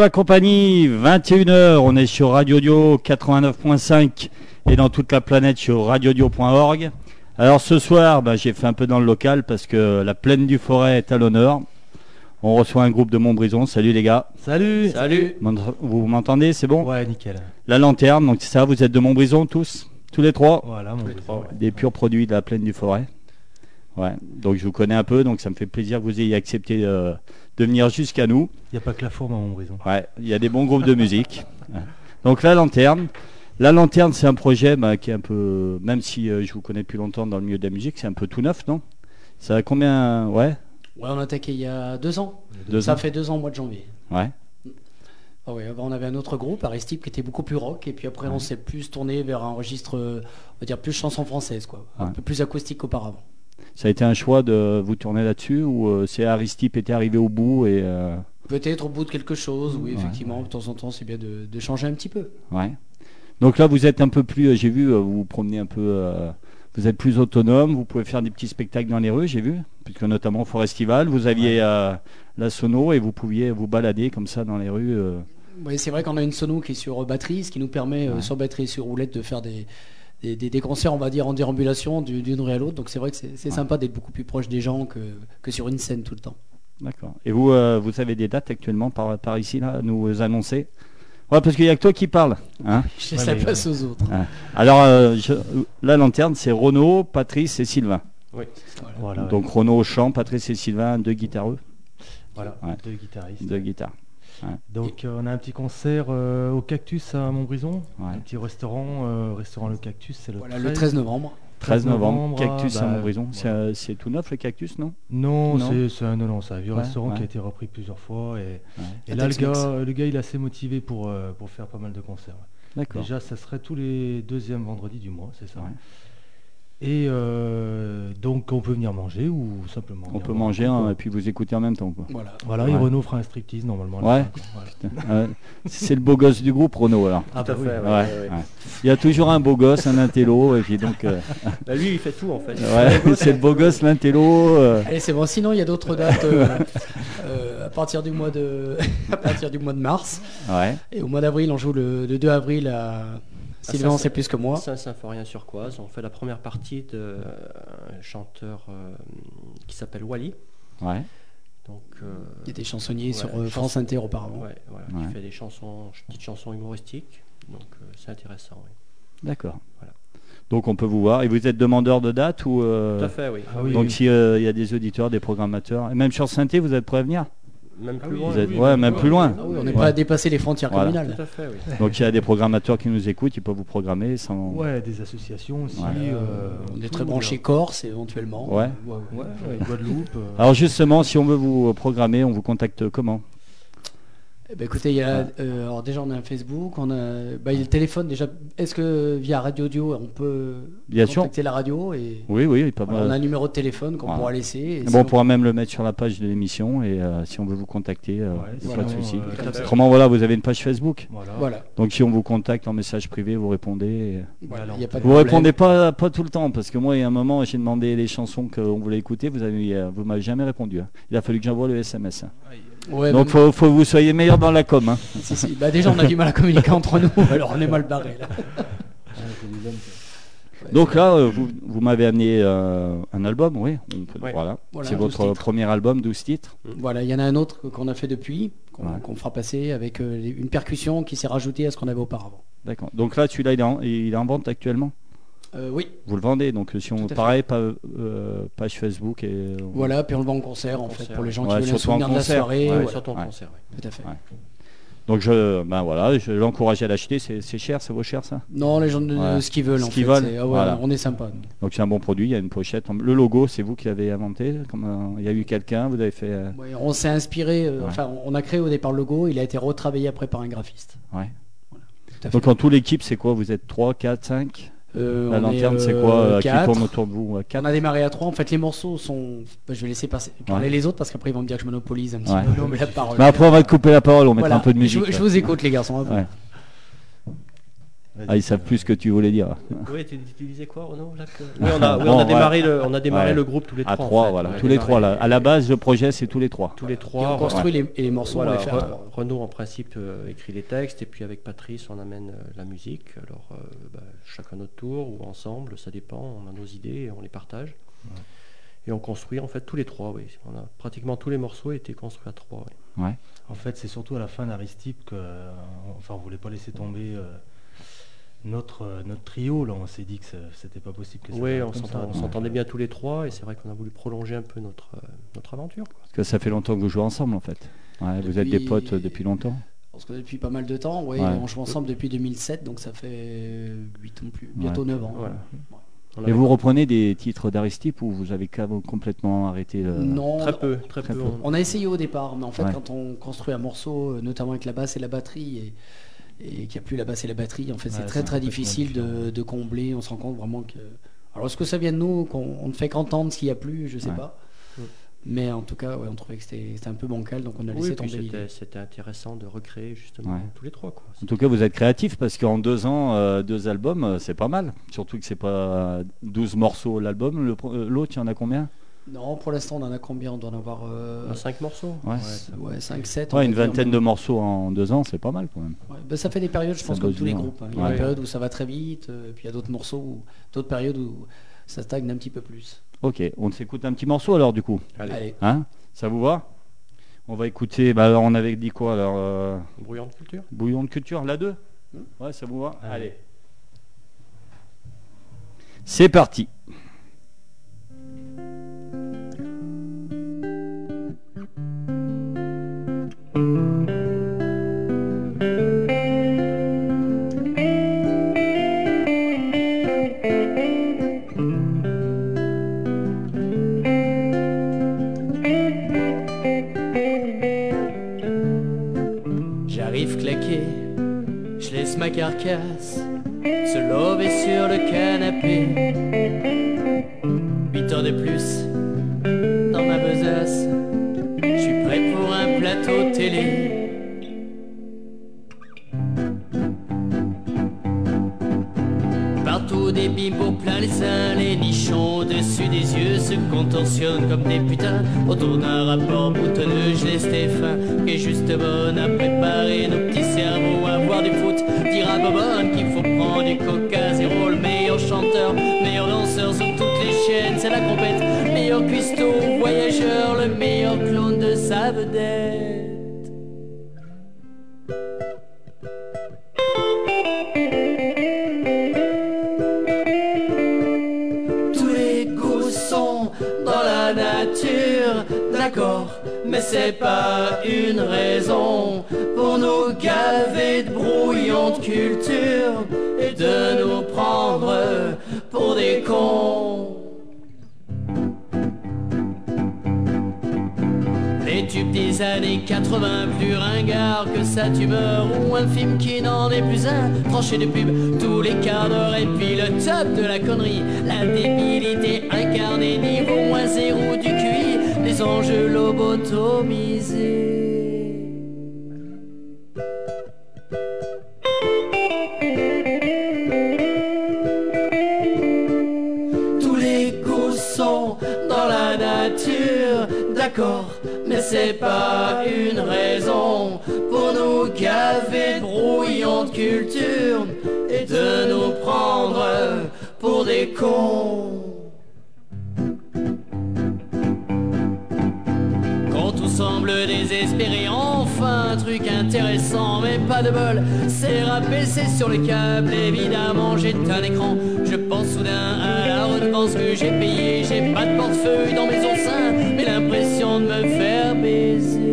La compagnie, 21h, on est sur Radio Dio 89.5 et dans toute la planète sur radiodio.org. Alors ce soir, bah, j'ai fait un peu dans le local parce que la plaine du forêt est à l'honneur. On reçoit un groupe de Montbrison. Salut les gars. Salut Salut Vous m'entendez? C'est bon? Ouais, nickel. La lanterne, donc c'est ça, vous êtes de Montbrison tous? Tous les trois? Voilà, mon trois, ouais. Des purs produits de la plaine du forêt. Ouais, donc je vous connais un peu, donc ça me fait plaisir que vous ayez accepté euh, de venir jusqu'à nous. Il n'y a pas que la forme à Montbrison. Ouais, il y a des bons groupes de musique. Donc la lanterne. La lanterne, c'est un projet bah, qui est un peu, même si euh, je vous connais depuis longtemps dans le milieu de la musique, c'est un peu tout neuf, non? Ça a combien Ouais, Ouais, on a attaqué il y a deux ans. deux Ça ans. fait deux ans au mois de janvier. Ouais, Ah ouais, on avait un autre groupe, Aristide, qui était beaucoup plus rock, et puis après on s'est plus tourné vers un registre, euh, on va dire plus chanson française, quoi, un Ouais. peu plus acoustique qu'auparavant. Ça a été un choix de vous tourner là-dessus ou euh, c'est Aristide était arrivé au bout et euh, Peut-être au bout de quelque chose, oui, Ouais, effectivement, de temps en temps c'est bien de, de changer un petit peu. ouais. Donc là, vous êtes un peu plus, euh, j'ai vu, vous vous promenez un peu, euh, vous êtes plus autonome, vous pouvez faire des petits spectacles dans les rues, j'ai vu, puisque notamment au Forestival, vous aviez euh, la sono et vous pouviez vous balader comme ça dans les rues. euh, Oui, c'est vrai qu'on a une sono qui est sur batterie, ce qui nous permet, sur batterie et sur roulette, de faire des, des, des- des concerts, on va dire, en déambulation du- d'une rue à l'autre. Donc c'est vrai que c'est Ouais. sympa d'être beaucoup plus proche des gens que, que sur une scène tout le temps. D'accord. Et vous, euh, vous avez des dates actuellement par, par ici là, à nous annoncer? Ouais, parce qu'il n'y a que toi qui parle. Hein Je laisse Ouais, la place aux autres. Alors, euh, je- la lanterne, c'est Renaud, Patrice et Sylvain. Voilà. Voilà. Donc Renaud au chant, Patrice et Sylvain, deux guitareux, voilà. Ouais. Deux guitaristes. deux guitares. Donc euh, on a un petit concert euh, au Cactus à Montbrison. Ouais. Un petit restaurant, euh, restaurant Le Cactus, c'est le, Voilà, le 13 novembre. 13 novembre, novembre, Cactus bah, à Montbrison. C'est, tout neuf le Cactus, non? Non, Non. c'est un, non, non, c'est un vieux Ouais, restaurant qui a été repris plusieurs fois. Et, Ouais. et Un là, le gars, le gars, il est assez motivé pour, euh, pour faire pas mal de concerts. Déjà, ça serait tous les deuxièmes vendredis du mois, c'est ça. Et euh, donc, on peut venir manger ou simplement. On peut manger hein, et puis vous écouter en même temps. Quoi. Voilà. Voilà, Ouais. et Renaud fera un striptease normalement. la Ouais. Voilà. C'est le beau gosse du groupe, Renaud. Alors. Ah, bah oui. Ouais, ouais. Il y a toujours un beau gosse, un intello, et puis donc. euh, Bah, lui, il fait tout en fait. ouais, c'est le beau gosse, l'intello. euh, Allez, c'est bon. Sinon, il y a d'autres dates euh, euh, à partir du mois de à partir du mois de mars ouais. et au mois d'avril, on joue le, le 2 avril à Sylvain, ça, on sait plus que moi. Saint-Symphorien-sur-Coise. On fait la première partie d'un chanteur euh, qui s'appelle Wally. Ouais. Donc, euh, Il était chansonnier Ouais, sur euh, France Inter auparavant. ouais, voilà, Ouais. qui fait des chansons, petites chansons humoristiques. Donc, euh, c'est intéressant. oui. D'accord. Voilà. Donc on peut vous voir. Et vous êtes demandeur de date ou euh, Tout à fait, oui. Ah oui, Donc oui. s'il y a des auditeurs, des programmateurs, et même sur Synthé, vous êtes prêts à venir? Même Ah plus oui, loin. Êtes, oui, ouais, oui, même oui, plus loin. Ah oui, on n'est Ouais. pas à dépasser les frontières Voilà. communales. Tout à fait, oui. Donc il y a des programmateurs qui nous écoutent, ils peuvent vous programmer sans. Ouais, des associations aussi. Ouais. euh, On est tout, très branché Corse éventuellement. Ouais. Ouais, ouais, ouais, Guadeloupe. euh, Alors justement, si on veut vous programmer, on vous contacte comment? Eh ben, écoutez, il y a, euh, alors déjà on a un Facebook, on a, bah, il y a le téléphone déjà. Est-ce que via Radio Audio on peut Bien sûr. contacter la radio et Oui, oui, pas voilà, on a un numéro de téléphone qu'on Voilà. pourra laisser. et Bon, si on on- pourra même le mettre sur la page de l'émission et euh, si on veut vous contacter, euh, Ouais, sinon, pas de souci. Autrement, voilà, vous avez une page Facebook. Voilà. Voilà. Donc si on vous contacte en message privé, vous répondez. et- Voilà, Alors, il y a pas de Vous problème. répondez pas, pas tout le temps parce que moi, il y a un moment, j'ai demandé les chansons qu'on voulait écouter, vous avez, euh, vous m'avez jamais répondu. hein. Il a fallu que j'envoie le SMS. hein. Ouais, Donc mais- faut, faut que vous soyez meilleur dans la com. hein. si, si. Bah, déjà on a du mal à communiquer entre nous, alors on est mal barré là. Donc là, euh, vous, vous m'avez amené euh, un album, oui. on peut- Ouais. Voilà. Voilà, C'est 12 votre titres. premier album, 12 titres. Voilà, il y en a un autre qu'on a fait depuis, qu'on Ouais. fera passer avec euh, une percussion qui s'est rajoutée à ce qu'on avait auparavant. D'accord. Donc là, celui-là, il, il est en vente actuellement? Euh, oui, Vous le vendez. Donc si on pareil, pa- euh, page Facebook et voilà, puis on le vend en concert en Concert, fait pour les gens ouais, qui veulent en souvenir de la concert. soirée. Ouais, ouais, Sur ton Ouais. concert, oui. Tout à fait. Ouais. Donc je, ben voilà, je l'encourage à l'acheter. C'est cher, ça vaut cher ça? Non, les gens de Ouais. ce qu'ils veulent Ce en qu'ils fait. veulent, ah ouais, voilà. On est sympa. nous. Donc c'est un bon produit. Il y a une pochette. Le logo, c'est vous qui l'avez inventé. Comme, euh, il y a eu quelqu'un, vous avez fait. euh, Ouais, on s'est inspiré, euh, Ouais. enfin on a créé au départ le logo, il a été retravaillé après par un graphiste. Ouais. Tout à fait. Donc en tout l'équipe, c'est quoi? Vous êtes 3, 4, 5 Euh, La on lanterne, est, c'est euh, quoi euh, Qui quatre. tourne autour de vous euh, On a démarré à trois. En fait, les morceaux sont. bah, je vais laisser passer, parler Ouais. les autres parce qu'après ils vont me dire que je monopolise un petit Ouais. peu non, mais la parole. Mais après, on va te couper la parole. On mettra Voilà. un peu de musique. Je, vous écoute, les garçons. à vous. Ouais. Ah, ils savent plus ce que tu voulais dire. Oui, tu, tu disais quoi, Renaud là, que- Oui, on a, oui, Bon, on a ouais. démarré, le, on a démarré Ouais. le groupe tous les À trois. en trois, fait. voilà. Tous les trois, là. À la base, le projet, c'est tous les trois. Tous les Et trois. on construit les, et les morceaux, Voilà, on les fait à Re- trois. Renaud en principe euh, écrit les textes et puis avec Patrice on amène euh, la musique. Alors euh, bah, chacun notre tour ou ensemble, ça dépend. On a nos idées et on les partage. Et on construit en fait tous les trois. Oui, on a pratiquement tous les morceaux été construits à trois. oui. En fait, c'est surtout à la fin d'Aristipe que, euh, enfin, on voulait pas laisser tomber euh, notre euh, notre trio. Là, on s'est dit que c'était pas possible que ça Oui, on on s'entendait bien tous les trois et c'est vrai qu'on a voulu prolonger un peu notre euh, notre aventure. quoi. Parce que ça fait longtemps que vous jouez ensemble, en fait. Ouais, Vous êtes des potes euh, depuis longtemps. Parce que depuis pas mal de temps, ouais, Ouais. on joue ensemble depuis 2007, donc ça fait 8 ans plus, bientôt 9 ans. Voilà. On Et vous reprenez des titres d'Aristipe ou vous avez complètement arrêté le... Non, très peu, très, Très peu. peu. on- on a essayé au départ, mais en fait, Ouais. quand on construit un morceau, euh, notamment avec la basse et la batterie, et, et qu'il n'y a plus la basse et la batterie, en fait, c'est Ouais, très c'est très difficile de, combler. On se rend compte vraiment que. Alors, est-ce que ça vient de nous, qu'on on ne fait qu'entendre s'il n'y a plus, je sais Ouais. pas. Mais en tout cas, ouais, on trouvait que c'était c'était un peu bancal, donc on a Oui, laissé tomber c'était c'était intéressant de recréer justement Ouais. tous les trois. Quoi. En tout cas, vous êtes créatif parce qu'en deux ans, euh, deux albums, euh, c'est pas mal. Surtout que c'est pas 12 morceaux l'album. Euh, L'autre, il y en a combien? Non, pour l'instant, on en a combien? On doit en avoir euh, On a cinq morceaux. Ouais. ouais, 5, 7. Ouais, une vingtaine de morceaux en deux ans, c'est pas mal quand même. ben, ça fait des périodes, je pense, comme tous les groupes. hein. Il y a Ouais. des périodes où ça va très vite, euh, et puis il y a d'autres morceaux, d'autres périodes où ça stagne un petit peu plus. Ok, on s'écoute un petit morceau alors du coup. Allez, Allez. Hein? Ça vous va? On va écouter, bah, alors, on avait dit quoi alors euh, brouillon de culture. Bouillon de culture, la 2 Hmm? Ouais, ça vous va? Allez. Allez. C'est parti. Carcasse se lober sur le canapé. Huit heures de plus dans ma besace, je suis prêt pour un plateau télé. Partout des bimbos plein les seins, les nichons au-dessus des yeux se contorsionnent comme des putains. Autour d'un rapport boutonneux, les fins, qui est juste bonne à préparer nos petits cerveaux à voir du foot. À Bobonne qu'il faut prendre du coca zéro, le meilleur chanteur, meilleur danseur sur toutes les chaînes, c'est la compète. Meilleur cuistot, voyageur, le meilleur clone de sa vedette. C'est pas une raison pour nous gaver de brouillon de culture et de nous prendre pour des cons. Les tubes des années 80, plus ringards que sa tumeur ou un film qui n'en est plus un, tranché de pub tous les quarts d'heure et puis le top de la connerie, la débilité incarnée, niveau moins zéro du QI, les enjeux lobotomisés. Tous les goûts sont dans la nature, d'accord, mais c'est pas une raison pour nous gaver de brouillon de culture et de nous prendre pour des cons. Désespéré, enfin un truc intéressant, mais pas de bol. C'est rabaissé sur le câble, évidemment j'ai un écran. Je pense soudain à la redevance que j'ai payée. J'ai pas de portefeuille dans mes oursins, mais l'impression de me faire baiser.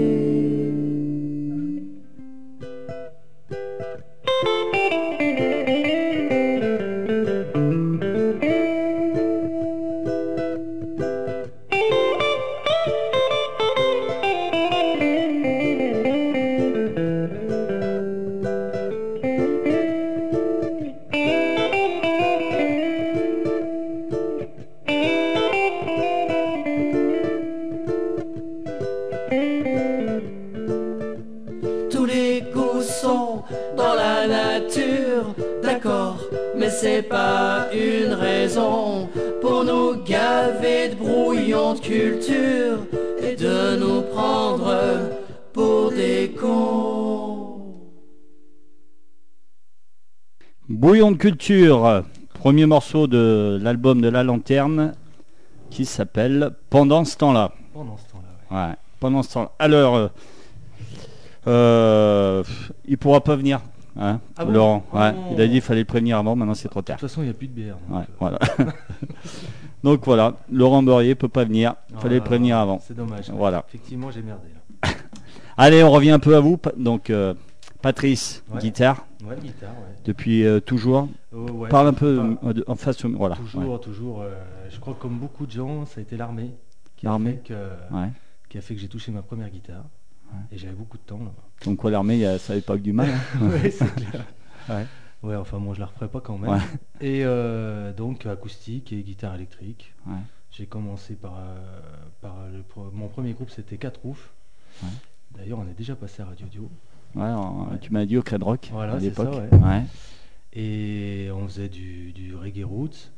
De culture, premier morceau de l'album de la lanterne qui s'appelle Pendant ce temps-là. Pendant ce temps-là, ouais. Ouais, pendant ce temps-là. Alors, euh, euh, il pourra pas venir, hein, Ah bon Laurent. Ouais, Oh. il a dit qu'il fallait le prévenir avant, maintenant c'est trop De tard. toute façon, il n'y a plus de bière. donc, Ouais, euh, voilà. donc voilà, Laurent Beurrier peut pas venir, il fallait le ah, prévenir avant. C'est dommage. Voilà. Effectivement, j'ai merdé. Là. Allez, on revient un peu à vous. Donc, euh, Patrice, guitare, Ouais, guitare, ouais. depuis euh, toujours. Oh, ouais. Parle un peu euh, en face, au- voilà. Toujours, toujours. euh, je crois que comme beaucoup de gens, ça a été l'armée qui, a L'armée. fait que- Ouais. Ouais. qui a fait que j'ai touché ma première guitare. Et j'avais beaucoup de temps là-bas. Donc quoi, l'armée, ça n'avait pas que du mal. hein. ouais, c'est clair. Ouais. Enfin bon, je la referai pas quand même. Et euh, donc acoustique et guitare électrique. J'ai commencé par, euh, par le mon premier groupe, c'était Quatre Roufs. Ouais. D'ailleurs, on est déjà passé à Radio Dio. En-. Tu m'as dit au Cred Rock Voilà, à l'époque. Et on faisait du, du reggae roots.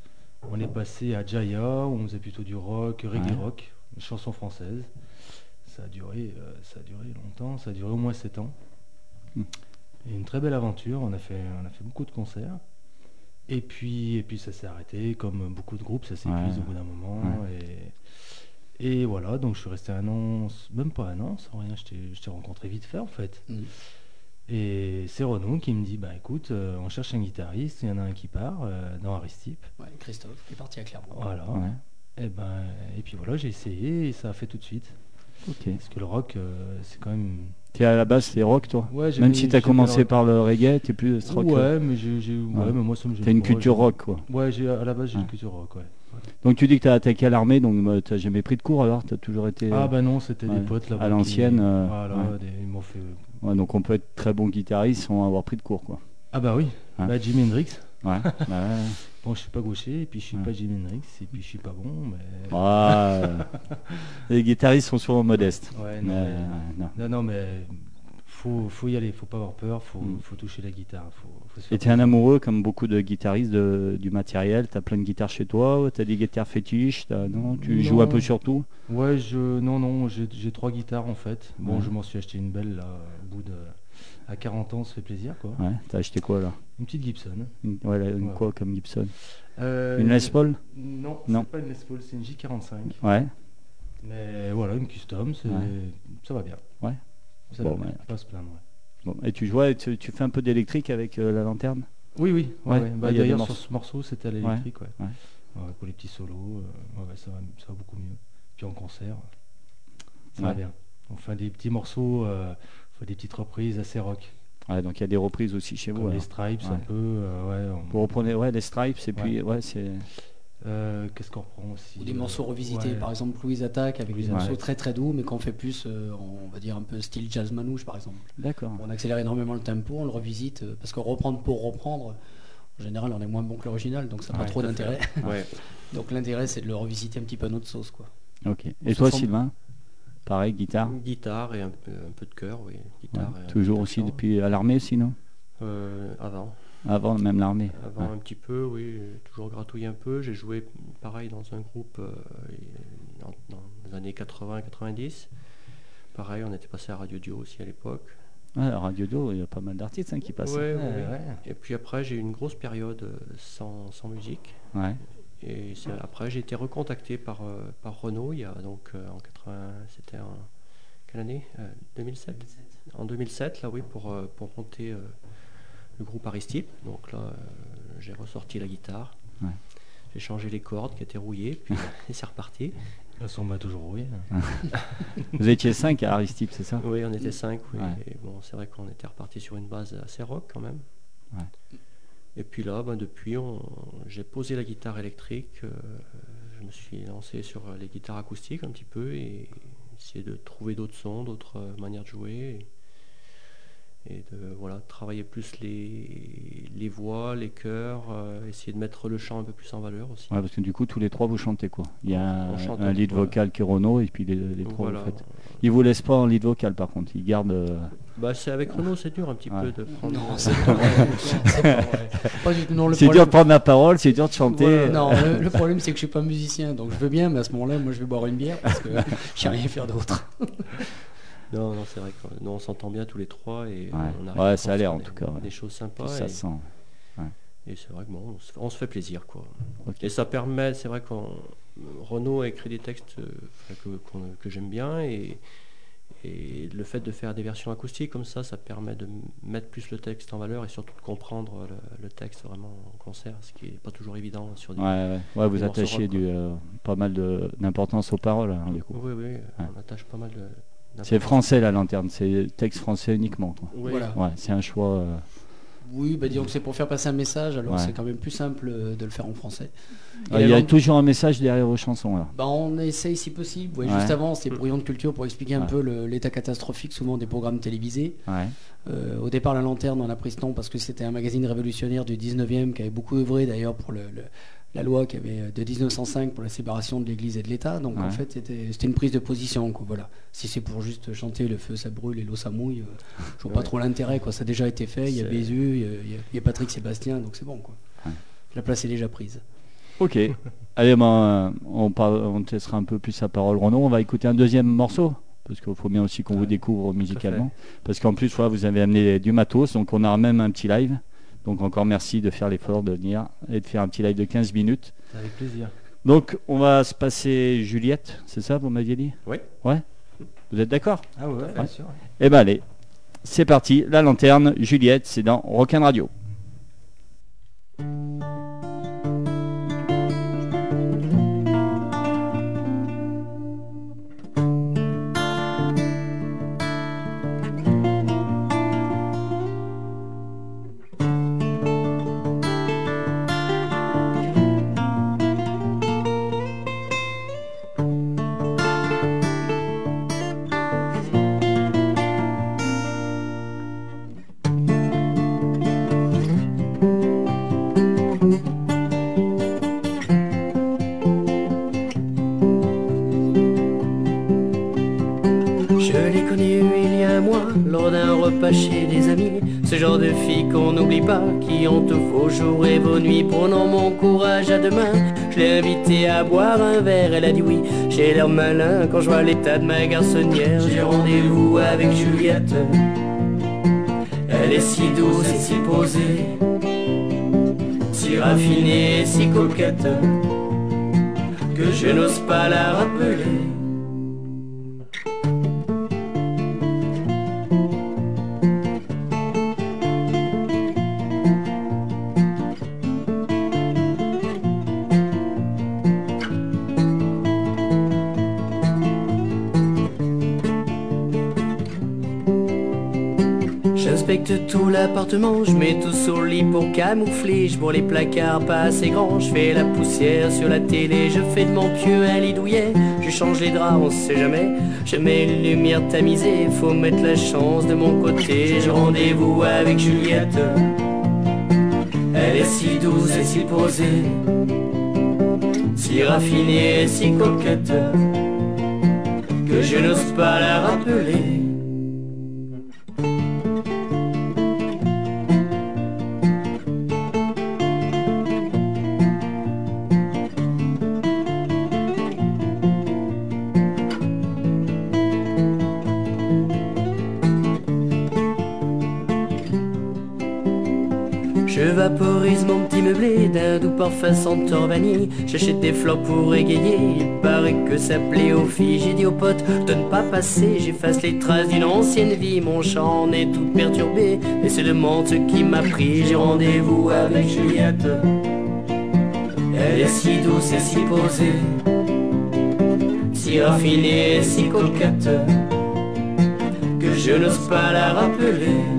On est passé à Jaya, où on faisait plutôt du rock, reggae rock, une chanson française. Ça a duré, euh, ça a duré longtemps, ça a duré au moins 7 ans. Hmm. Et une très belle aventure, on a fait, on a fait beaucoup de concerts. Et puis, et puis ça s'est arrêté, comme beaucoup de groupes, ça s'épuise Ouais. au bout d'un moment. Et, et voilà, donc je suis resté un an, même pas un an, sans rien, je t'ai- je t'ai rencontré vite fait en fait. Mm. Et c'est Renaud qui me dit bah écoute, euh, on cherche un guitariste, il y en a un qui part euh, dans Aristip. Ouais, Christophe qui est parti à Clermont. Voilà. Ouais. Et ben et puis voilà, j'ai essayé et ça a fait tout de suite. Ok. Parce que le rock, euh, c'est quand même. T'es à la base, c'est rock, toi Ouais, Même si t'as commencé par le reggae, t'es plus rock. Ouais, mais j'ai, j'ai- ouais, mais moi ça me. T'as une culture rock, quoi. Ouais, j'ai à la base j'ai une culture rock, ouais. Donc tu dis que t'as attaqué à l'armée, donc bah, t'as jamais pris de cours alors? T'as toujours été. Ah bah non, c'était ouais, des potes à qui- l'ancienne, euh, voilà, ouais. des- ils m'ont fait. Ouais, donc on peut être très bon guitariste sans avoir pris de cours, quoi. Ah bah oui. Hein? Bah Jimi Hendrix. Ouais. bah, ouais. Bon, je suis pas gaucher et puis je suis pas Jimi Hendrix et puis je suis pas bon, mais. Ah, les guitaristes sont souvent modestes. Ouais, Mais, non, mais- non. Non, non, mais faut, faut y aller, faut pas avoir peur, faut, Mm. faut toucher la guitare. Faut, faut Et t'es un amoureux, comme beaucoup de guitaristes, de- du matériel. T'as plein de guitares chez toi, t'as des guitares fétiches, non? Tu Non. joues un peu sur tout? Ouais, je, non, non, j'ai trois guitares en fait. Bon, Ouais. je m'en suis acheté une belle là, au bout de. À 40 ans, ça fait plaisir quoi. Ouais, t'as acheté quoi là? Une petite Gibson. une, ouais, là, une Ouais. quoi comme Gibson? Euh, Une Les Paul? Non, Non. c'est pas une Les Paul, c'est une J45. Ouais. Mais voilà, une custom, ça va bien. Ouais. Ça Bon, va bien, ouais. pas se plaindre. ouais. Bon, et tu joues, tu, tu fais un peu d'électrique avec euh, la lanterne? Oui, oui. ouais. Bah, D'ailleurs, sur ce morceau, c'était à l'électrique. Pour les petits solos, euh, ça, va, ça va beaucoup mieux. Puis en concert, ça va bien. On fait des petits morceaux, euh, on fait des petites reprises assez rock. Ouais, donc il y a des reprises aussi chez vous. Comme les alors. Stripes, un peu. euh, on- Vous reprenez ouais, les Stripes et puis ouais, c'est Euh, Qu'est-ce qu'on reprend aussi Ou des euh, morceaux revisités, ouais. par exemple Louise Attack avec Louise des morceaux très très doux mais qu'on fait plus, euh, on va dire un peu style jazz manouche par exemple. d'accord. On accélère énormément le tempo, on le revisite euh, parce que reprendre pour reprendre, en général on est moins bon que l'original donc ça n'a Ouais, pas trop d'intérêt. Ouais. Donc l'intérêt c'est de le revisiter un petit peu à notre sauce quoi. Ok. Et toi Sylvain? Pareil, guitare? Une guitare et un peu, un peu de cœur, oui. Ouais, Guitare et toujours aussi depuis à l'armée aussi, non Euh, avant. Avant même l'armée. Avant Ouais. un petit peu, oui, toujours gratouillé un peu. J'ai joué pareil dans un groupe euh, dans, dans les années 80-90. Pareil, on était passé à Radio Dio aussi à l'époque. Ouais, à Radio Do, il y a pas mal d'artistes hein, qui passent. Ouais, Ouais, ouais, ouais. ouais. Et puis après, j'ai eu une grosse période euh, sans, sans musique. Ouais. Et après, j'ai été recontacté par, euh, par Renault il y a donc euh, en 80, c'était en quelle année Euh, 2007 En 2007, là oui, pour, pour monter euh, le groupe Aristide. Donc là, euh, j'ai ressorti la guitare. Ouais. J'ai changé les cordes qui étaient rouillées, puis et c'est reparti. Elles sont bah, toujours rouillées. Vous étiez 5 à Aristide, c'est ça? Oui, on était cinq, oui. Ouais. Et bon, c'est vrai qu'on était reparti sur une base assez rock quand même. Ouais. Et puis là, ben, depuis, on- j'ai posé la guitare électrique. euh, je me suis lancé sur les guitares acoustiques un petit peu et essayer de trouver d'autres sons, d'autres euh, manières de jouer. et de voilà, travailler plus les, les voix, les chœurs, euh, essayer de mettre le chant un peu plus en valeur aussi. Ouais, parce que du coup, tous les trois, vous chantez quoi? Il y a un, chante un lead vocal qui est Renaud et puis les, les trois, Voilà. vous faites. Il vous laisse pas en lead vocal par contre, il garde. euh, Bah, c'est avec Renaud, c'est dur un petit Ouais. peu de prendre. Non, c'est dur de prendre la parole, c'est dur de chanter. Voilà, non, le, le problème c'est que je suis pas musicien, donc je veux bien, mais à ce moment-là, moi je vais boire une bière parce que je sais rien faire d'autre. Non, non, c'est vrai que nous on s'entend bien tous les trois et on arrive à ça a l'air, en des- tout cas. Des choses sympas. Puis ça et- sent. Et c'est vrai que bon, on se, on se fait plaisir quoi. Et ça permet, c'est vrai qu'on Renaud a écrit des textes euh, que, j'aime bien et, et le fait de faire des versions acoustiques comme ça, ça permet de mettre plus le texte en valeur et surtout de comprendre le, le texte vraiment en concert, ce qui n'est pas toujours évident sur des. Ouais, ouais. Ouais, vous attachez rock, quoi. du, euh, pas mal d'importance aux paroles, hein, du coup. Oui, oui, on attache pas mal de. C'est français la lanterne, c'est texte français uniquement. quoi. Oui. Voilà. Ouais, c'est un choix. euh, Oui, bah disons que c'est pour faire passer un message, alors Ouais. c'est quand même plus simple euh, de le faire en français. Et Ah, la il y a langue- toujours un message derrière vos chansons là. Bah, on essaye si possible. Ouais, Ouais. Juste avant, c'était brouillon de culture pour expliquer un Ouais. peu le- l'état catastrophique souvent des programmes télévisés. Ouais. Euh, au départ, La Lanterne, on a pris ce nom parce que c'était un magazine révolutionnaire du 19e qui avait beaucoup œuvré d'ailleurs pour le, le- la loi qui avait euh, de 1905 pour la séparation de l'Église et de l'État. Donc en fait, c'était une prise de position. Quoi, voilà. Si c'est pour juste chanter le feu ça brûle et l'eau ça mouille, euh, je vois pas trop l'intérêt. Quoi. Ça a déjà été fait. Il y a Bézu, il y a- il y, a- a Patrick Sébastien, donc c'est bon. Quoi. Ouais. La place est déjà prise. Ok. Allez, ben, euh, on, par- on te laissera un peu plus la parole, Renaud. On va écouter un deuxième morceau. Parce qu'il faut bien aussi qu'on vous découvre musicalement. Parce qu'en plus, voilà, vous avez amené du matos. Donc, on aura même un petit live. Donc, encore merci de faire l'effort de venir et de faire un petit live de 15 minutes. Avec plaisir. Donc, on va se passer Juliette. C'est ça, vous m'aviez dit? Oui. Ouais Vous êtes d'accord? Ah ouais, bien sûr. Eh ben, allez. C'est parti. La lanterne, Juliette, c'est dans Rockin' Radio. Quand je vois l'état de ma garçonnière. J'ai rendez-vous avec Juliette. Elle est si douce et si posée, si raffinée et si coquette, que je n'ose pas la rappeler. J'inspecte tout l'appartement, je mets tout sur le lit pour camoufler, je les placards pas assez grands, je fais la poussière sur la télé, je fais de mon pieu un lit douillet, je change les draps, on sait jamais, je mets une lumière tamisée, faut mettre la chance de mon côté, j'ai rendez-vous avec Juliette, elle est si douce et si posée, si raffinée et si coquette, que je n'ose pas la rappeler. J'achète des fleurs pour égayer. Il paraît que ça plaît aux filles. J'ai dit aux potes de ne pas passer. J'efface les traces d'une ancienne vie. Mon chant est tout perturbé. Et se demande ce qui m'a pris. J'ai rendez-vous avec Juliette. Elle est si douce et si posée. Si raffinée et si coquette. Que je n'ose pas la rappeler.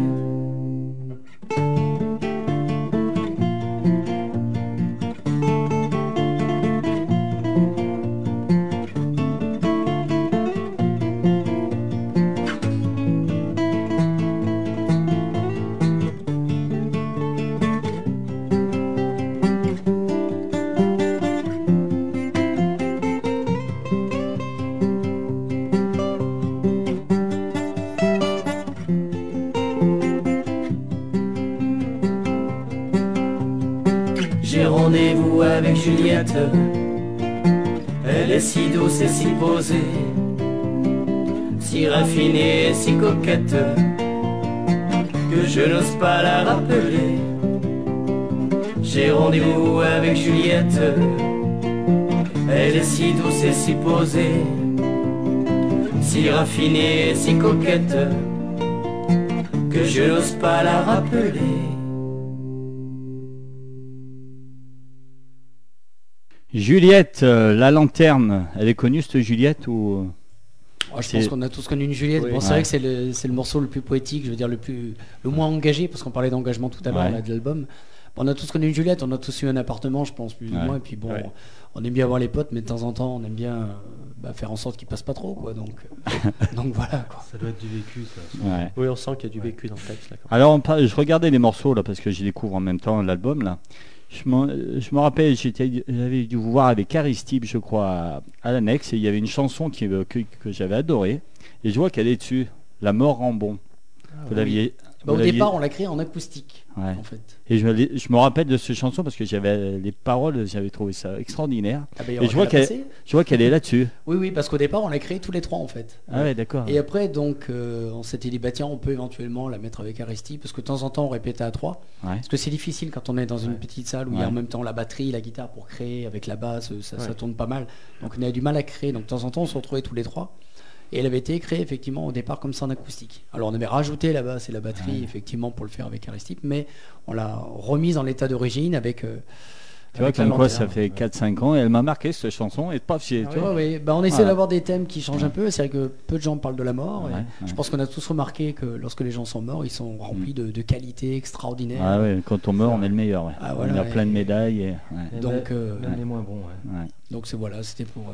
Juliette. Elle est si douce et si posée, si raffinée et si coquette, que je n'ose pas la rappeler. J'ai rendez-vous avec Juliette. Elle est si douce et si posée, si raffinée et si coquette, que je n'ose pas la rappeler. Juliette, euh, la lanterne, elle est connue cette Juliette ou Moi, je C'est- pense qu'on a tous connu une Juliette. Oui. Bon, c'est Ouais. vrai que c'est le, c'est le morceau le plus poétique, je veux dire le plus, le moins engagé, parce qu'on parlait d'engagement tout à l'heure Ouais. de l'album. Bon, on a tous connu une Juliette, on a tous eu un appartement, je pense, plus ou moins. Et puis bon, Ouais. on aime bien voir les potes, mais de temps en temps, on aime bien euh, bah, faire en sorte qu'ils passent pas trop, quoi. Donc, euh, donc voilà, quoi. Ça doit être du vécu, ça. Ouais. Oui, on sent qu'il y a du vécu dans le texte. là. Alors, on je regardais les morceaux là parce que je découvre en même temps l'album là. Je, m'en- je me rappelle, j'avais dû vous voir avec Aristide, je crois, à, à l'annexe, et il y avait une chanson qui, euh, que, que j'avais adorée, et je vois qu'elle est dessus, La mort en bon. vous oui. l'aviez. Bah, au départ, on l'a créé en acoustique, Ouais. en fait. Et je me, l'ai- je me rappelle de cette chanson parce que j'avais les paroles, j'avais trouvé ça extraordinaire. Ah, bah, Et je vois qu'elle- passer. Je vois qu'elle est là-dessus. Oui, oui, parce qu'au départ, on l'a créé tous les trois, en fait. Ah ouais, d'accord. Et après, donc, euh, on s'était dit, bah tiens, on peut éventuellement la mettre avec Aristide, parce que de temps en temps, on répétait à trois. Ouais. Parce que c'est difficile quand on est dans une petite salle où il y a en même temps la batterie, la guitare pour créer, avec la basse, ça, ça tourne pas mal. Donc on a du mal à créer. Donc de temps en temps, on se retrouvait tous les trois. Et elle avait été créée effectivement au départ comme ça en acoustique. Alors on avait rajouté la basse et la batterie Ouais. effectivement pour le faire avec Aristide, mais on l'a remise en état d'origine avec. euh, Tu vois, comme quoi, ça fait 4-5 ans, et elle m'a marqué cette chanson, et paf, j'ai- tu Ouais, ouais. Bah, on essaie d'avoir des thèmes qui changent un peu. C'est vrai que peu de gens parlent de la mort. et Ouais, Je pense qu'on a tous remarqué que lorsque les gens sont morts, ils sont remplis de, de qualités extraordinaires. Ah ouais, quand on meurt, on est le meilleur. ouais. Ah, voilà, on a plein de médailles. et- ouais. Et Donc, euh, même ouais. les moins bons, ouais. Ouais. Donc c'est voilà, c'était pour. euh,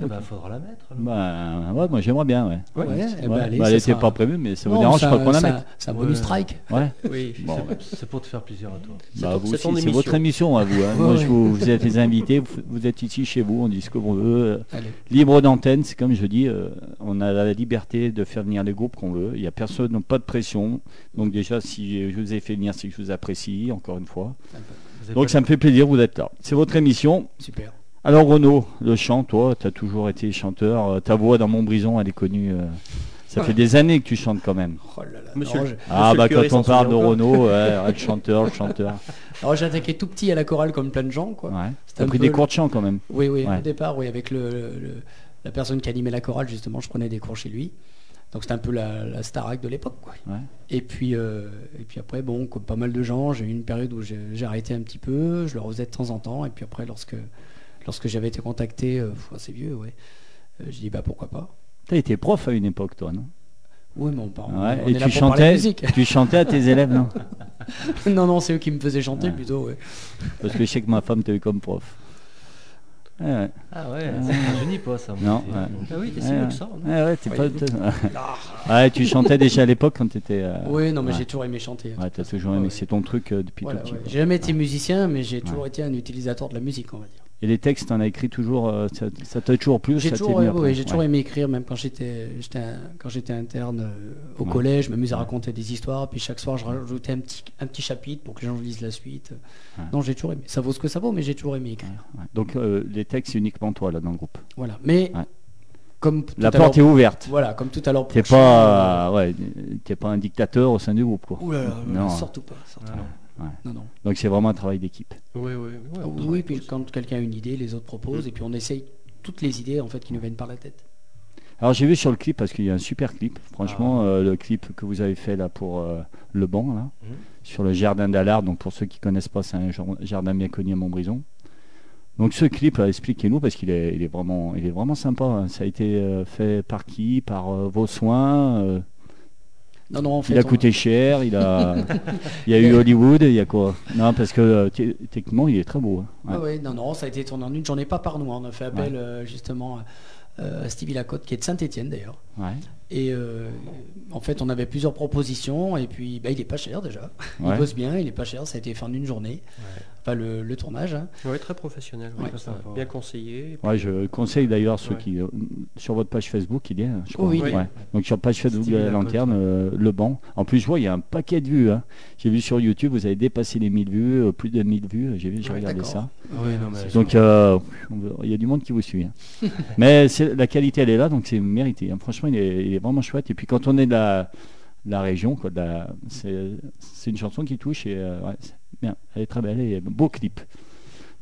Eh ben, faudra la mettre. Bah, ouais, moi j'aimerais bien, ouais. Ouais, Ouais. eh ben, allez, Bah, ça elle était sera- pas prévue, mais ça vous Non, dérange ça- pas qu'on la ça- mette C'est un Ouais. bonus strike. Ouais. Oui, Bon. C'est pour te faire plaisir à toi. Bah, c'est votre émission à vous. hein. Ouais, Moi, ouais. je vous, vous êtes les invités, vous, vous êtes ici chez vous, on dit ce que l'on veut. Allez. Libre d'antenne, c'est comme je dis, euh, on a la liberté de faire venir les groupes qu'on veut. Il n'y a personne, pas de pression. Donc déjà, si je vous ai fait venir, c'est que je vous apprécie, encore une fois. Donc ça me fait plaisir, vous êtes là. C'est votre émission. Super. Alors Renaud, le chant, toi, tu as toujours été chanteur. Euh, Ta voix dans Montbrison, elle est connue. euh, Ça fait des années que tu chantes quand même. Oh là là. Monsieur Alors, le- je- Ah Monsieur bah le curé quand on s'en parle de souvient encore. Renaud, ouais, le chanteur, le chanteur. alors, j'ai attaqué tout petit à la chorale comme plein de gens, quoi. Ouais. C'était T'as un pris peu des le- cours de chant quand même. Oui, oui, Ouais. au départ, oui, avec le, le- la personne qui animait la chorale, justement, je prenais des cours chez lui. Donc c'était un peu la, la Starac de l'époque, quoi. Ouais. Et puis, euh, et puis après, bon, comme pas mal de gens, j'ai eu une période où j'ai j'ai arrêté un petit peu, je le refaisais de temps en temps, et puis après, lorsque, lorsque j'avais été contacté, euh, pff, assez vieux, ouais, euh, j'ai dit bah pourquoi pas. T'as été prof à une époque, toi, non? Oui, mais on, parle- Ouais, on Et est là tu chantais, musique. tu chantais à tes élèves, non? Non, non, c'est eux qui me faisaient chanter Ouais. plutôt, ouais. Parce que je sais que ma femme t'a eu comme prof. Ouais, ouais. Ah ouais, ça ne rajeunit pas ça. moi, Non, c'est- ouais. Ah oui, t'es si Ouais, que ça. t'es pas. tu chantais déjà à l'époque quand t'étais. euh, Oui, non, mais ouais. j'ai toujours aimé chanter. Ouais, t'as toujours aimé. Ouais, C'est ton truc euh, depuis Voilà, tout petit. J'ai jamais été musicien, mais j'ai toujours été un utilisateur de la musique, on va dire. Et les textes, t'en as écrit toujours. euh, ça ça t'a toujours plu J'ai toujours, j'ai toujours Ouais. aimé écrire, même quand j'étais, quand interne euh, au Ouais. collège, je m'amusais à raconter des histoires, puis chaque soir je rajoutais un petit, un petit chapitre pour que les gens lisent la suite. Ouais. Non, j'ai toujours aimé. Ça vaut ce que ça vaut, mais j'ai toujours aimé écrire. Donc euh, les textes, c'est uniquement toi là dans le groupe. Voilà. Mais comme tout La porte est ouverte. Voilà, comme tout à l'heure. T'es pas, ouais, t'es pas un dictateur au sein du groupe, quoi. euh, Ouh là là, Non. surtout pas. surtout Ah. Pas. Non, non. Donc c'est vraiment un travail d'équipe. Oui, oui, oui. oui, puis quand quelqu'un a une idée, les autres proposent, et puis on essaye toutes les idées en fait qui nous viennent par la tête. Alors j'ai vu sur le clip parce qu'il y a un super clip. Ah. Franchement, euh, le clip que vous avez fait là pour euh, le banc là, Mhm. sur le jardin d'Allard. Donc pour ceux qui connaissent pas, c'est un jar- jardin bien connu à Montbrison. Donc ce clip, euh, expliquez-nous parce qu'il est, il est vraiment, il est vraiment sympa. hein. Ça a été euh, fait par qui? Par euh, vos soins euh, Non, non, en fait. Il a on- coûté cher. Il a, il y a eu Hollywood. Il y a quoi Non, parce que euh, techniquement, il est très beau. hein. Ouais. Ah ouais, non, non, ça a été tourné en une journée, pas par nous. hein. On a fait appel euh, justement euh, à Stevie Lacotte, qui est de Saint-Etienne d'ailleurs. Ouais. Et euh, en fait, on avait plusieurs propositions. Et puis, bah, il est pas cher déjà. Ouais. Il bosse bien, il est pas cher. Ça a été fait en une journée. Enfin, le, le tournage. hein. Ouais, très professionnel, ouais, ça, bien conseillé. Ouais, je conseille d'ailleurs ceux Ouais. qui euh, sur votre page Facebook, il y est. Je Oh oui. Donc sur page Facebook de la lanterne, euh, le banc. En plus, je vois il y a un paquet de vues. hein. J'ai vu sur YouTube, vous avez dépassé les 1000 vues, euh, plus de 1000 vues. J'ai vu, j'ai Ouais, regardé ça. Ouais, non, mais Donc euh, on- il y a du monde qui vous suit. hein. Mais c'est- la qualité elle est là, donc c'est mérité. hein. Franchement, il est, il est vraiment chouette. Et puis quand on est de la, région, quoi, c'est une chanson qui touche et euh, ouais, bien. Elle est très belle et beau clip.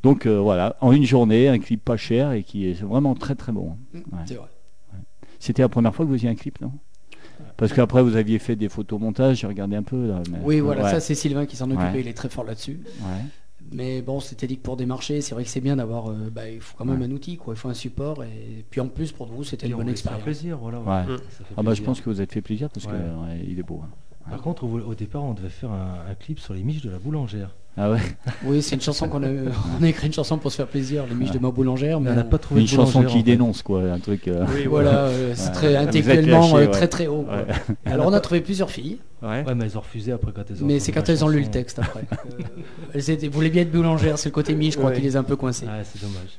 Donc euh, voilà, en une journée, un clip pas cher et qui est vraiment très très bon. Mm, Ouais. C'est vrai. C'était la première fois que vous faisiez un clip, non? Parce qu'après vous aviez fait des photomontages, j'ai regardé un peu. Là, mais- Oui, voilà, Ouais. ça c'est Sylvain qui s'en occupait, Ouais. il est très fort là-dessus. Ouais. Mais bon, c'était dit que pour démarcher, c'est vrai que c'est bien d'avoir. euh, bah, il faut quand même Ouais. un outil, quoi. Il faut un support. Et puis en plus, pour vous, c'était une on bonne expérience. plaisir, voilà. Ouais. Ça fait Ah bah je plaisir. pense que vous êtes fait plaisir parce que Ouais. ouais, il est beau. hein. Par contre, au, au départ, on devait faire un, un clip sur les miches de la boulangère. Ah ouais. Oui, c'est une chanson qu'on a. On a écrit une chanson pour se faire plaisir, les miches de ma boulangère. Mais on n'a pas trouvé Une de chanson boulangère, qui en fait. dénonce quoi, un truc. euh, Oui, Voilà, euh, c'est Ouais. très intellectuellement euh, ouais. très très haut. Ouais. Alors on a trouvé plusieurs filles, Ouais. Ouais, mais elles ont refusé après quand elles ont mais c'est quand elles ont lu le texte après. Elles étaient, voulaient bien être boulangères, c'est le côté miche, je crois, Ouais. qui les a un peu coincées. Ah, c'est dommage.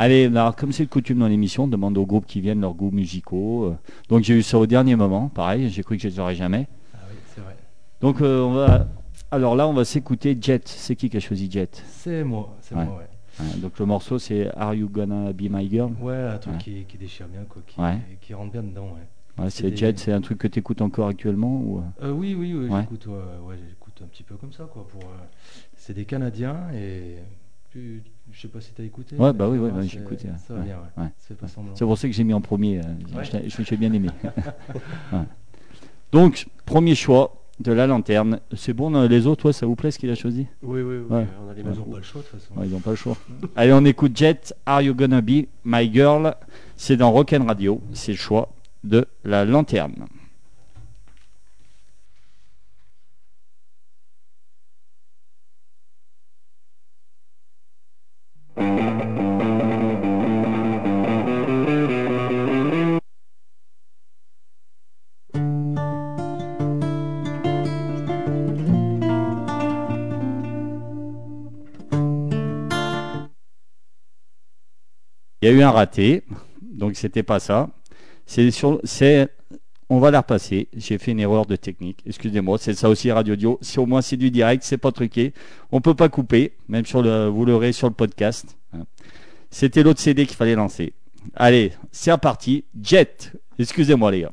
Allez, alors, comme c'est le coutume dans l'émission, on demande aux groupes qui viennent leurs goûts musicaux. euh. Donc j'ai eu ça au dernier moment, pareil, j'ai cru que je les aurais jamais. Ah oui, c'est vrai. Donc euh, on va. Alors là, on va s'écouter Jet. C'est qui qui a choisi Jet? C'est moi, c'est Ouais. moi, ouais. Ouais, Donc le morceau c'est Are You Gonna Be My Girl? Ouais, un truc. Qui, qui déchire bien, quoi, qui, qui rentre bien dedans, c'est des- Jet, c'est un truc que tu écoutes encore actuellement ou... euh oui, oui, oui, j'écoute, un petit peu comme ça, quoi. Pour, euh, c'est des Canadiens et je sais pas si t'as écouté. Ouais, bah oui, tu ouais, écouté, ouais. Ça va bien, ouais. ouais. C'est pas semblant. C'est pour ça que j'ai mis en premier. euh, je l'ai- je bien aimé. Donc, premier choix de la lanterne. C'est bon, euh, les autres, ouais, ça vous plaît ce qu'il a choisi? Oui, oui, oui, on a les Ils mêmes ont goûts. pas le choix, de toute façon. Ils n'ont pas le choix. Allez, on écoute Jet, Are You Gonna Be My Girl? C'est dans Rock'n Radio. C'est le choix de la lanterne. Il y a eu un raté, donc c'était pas ça. C'est on va la repasser. J'ai fait une erreur de technique. Excusez-moi, c'est ça aussi Radio Audio. Si au moins c'est du direct, c'est pas truqué. On peut pas couper, même sur le, vous l'aurez sur le podcast. hein. C'était l'autre CD qu'il fallait lancer. Allez, c'est reparti. Jet. Excusez-moi les gars.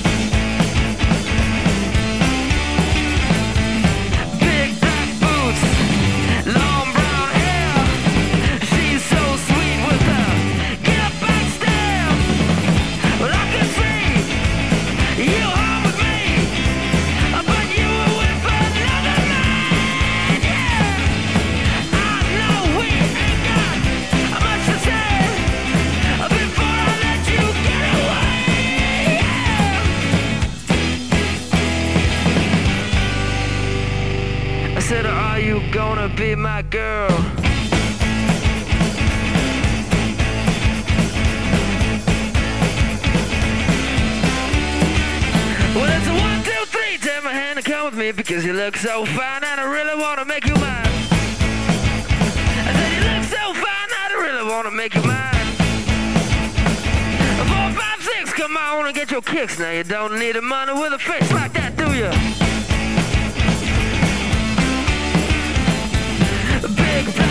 Gonna be my girl? Well, it's a one, two, three. Take my hand and come with me because you look so fine and I really want to make you mine. I said you look so fine and I really want to make you mine. Four, five, six, come on and get your kicks. Now you don't need the money with a face like that, do you? Take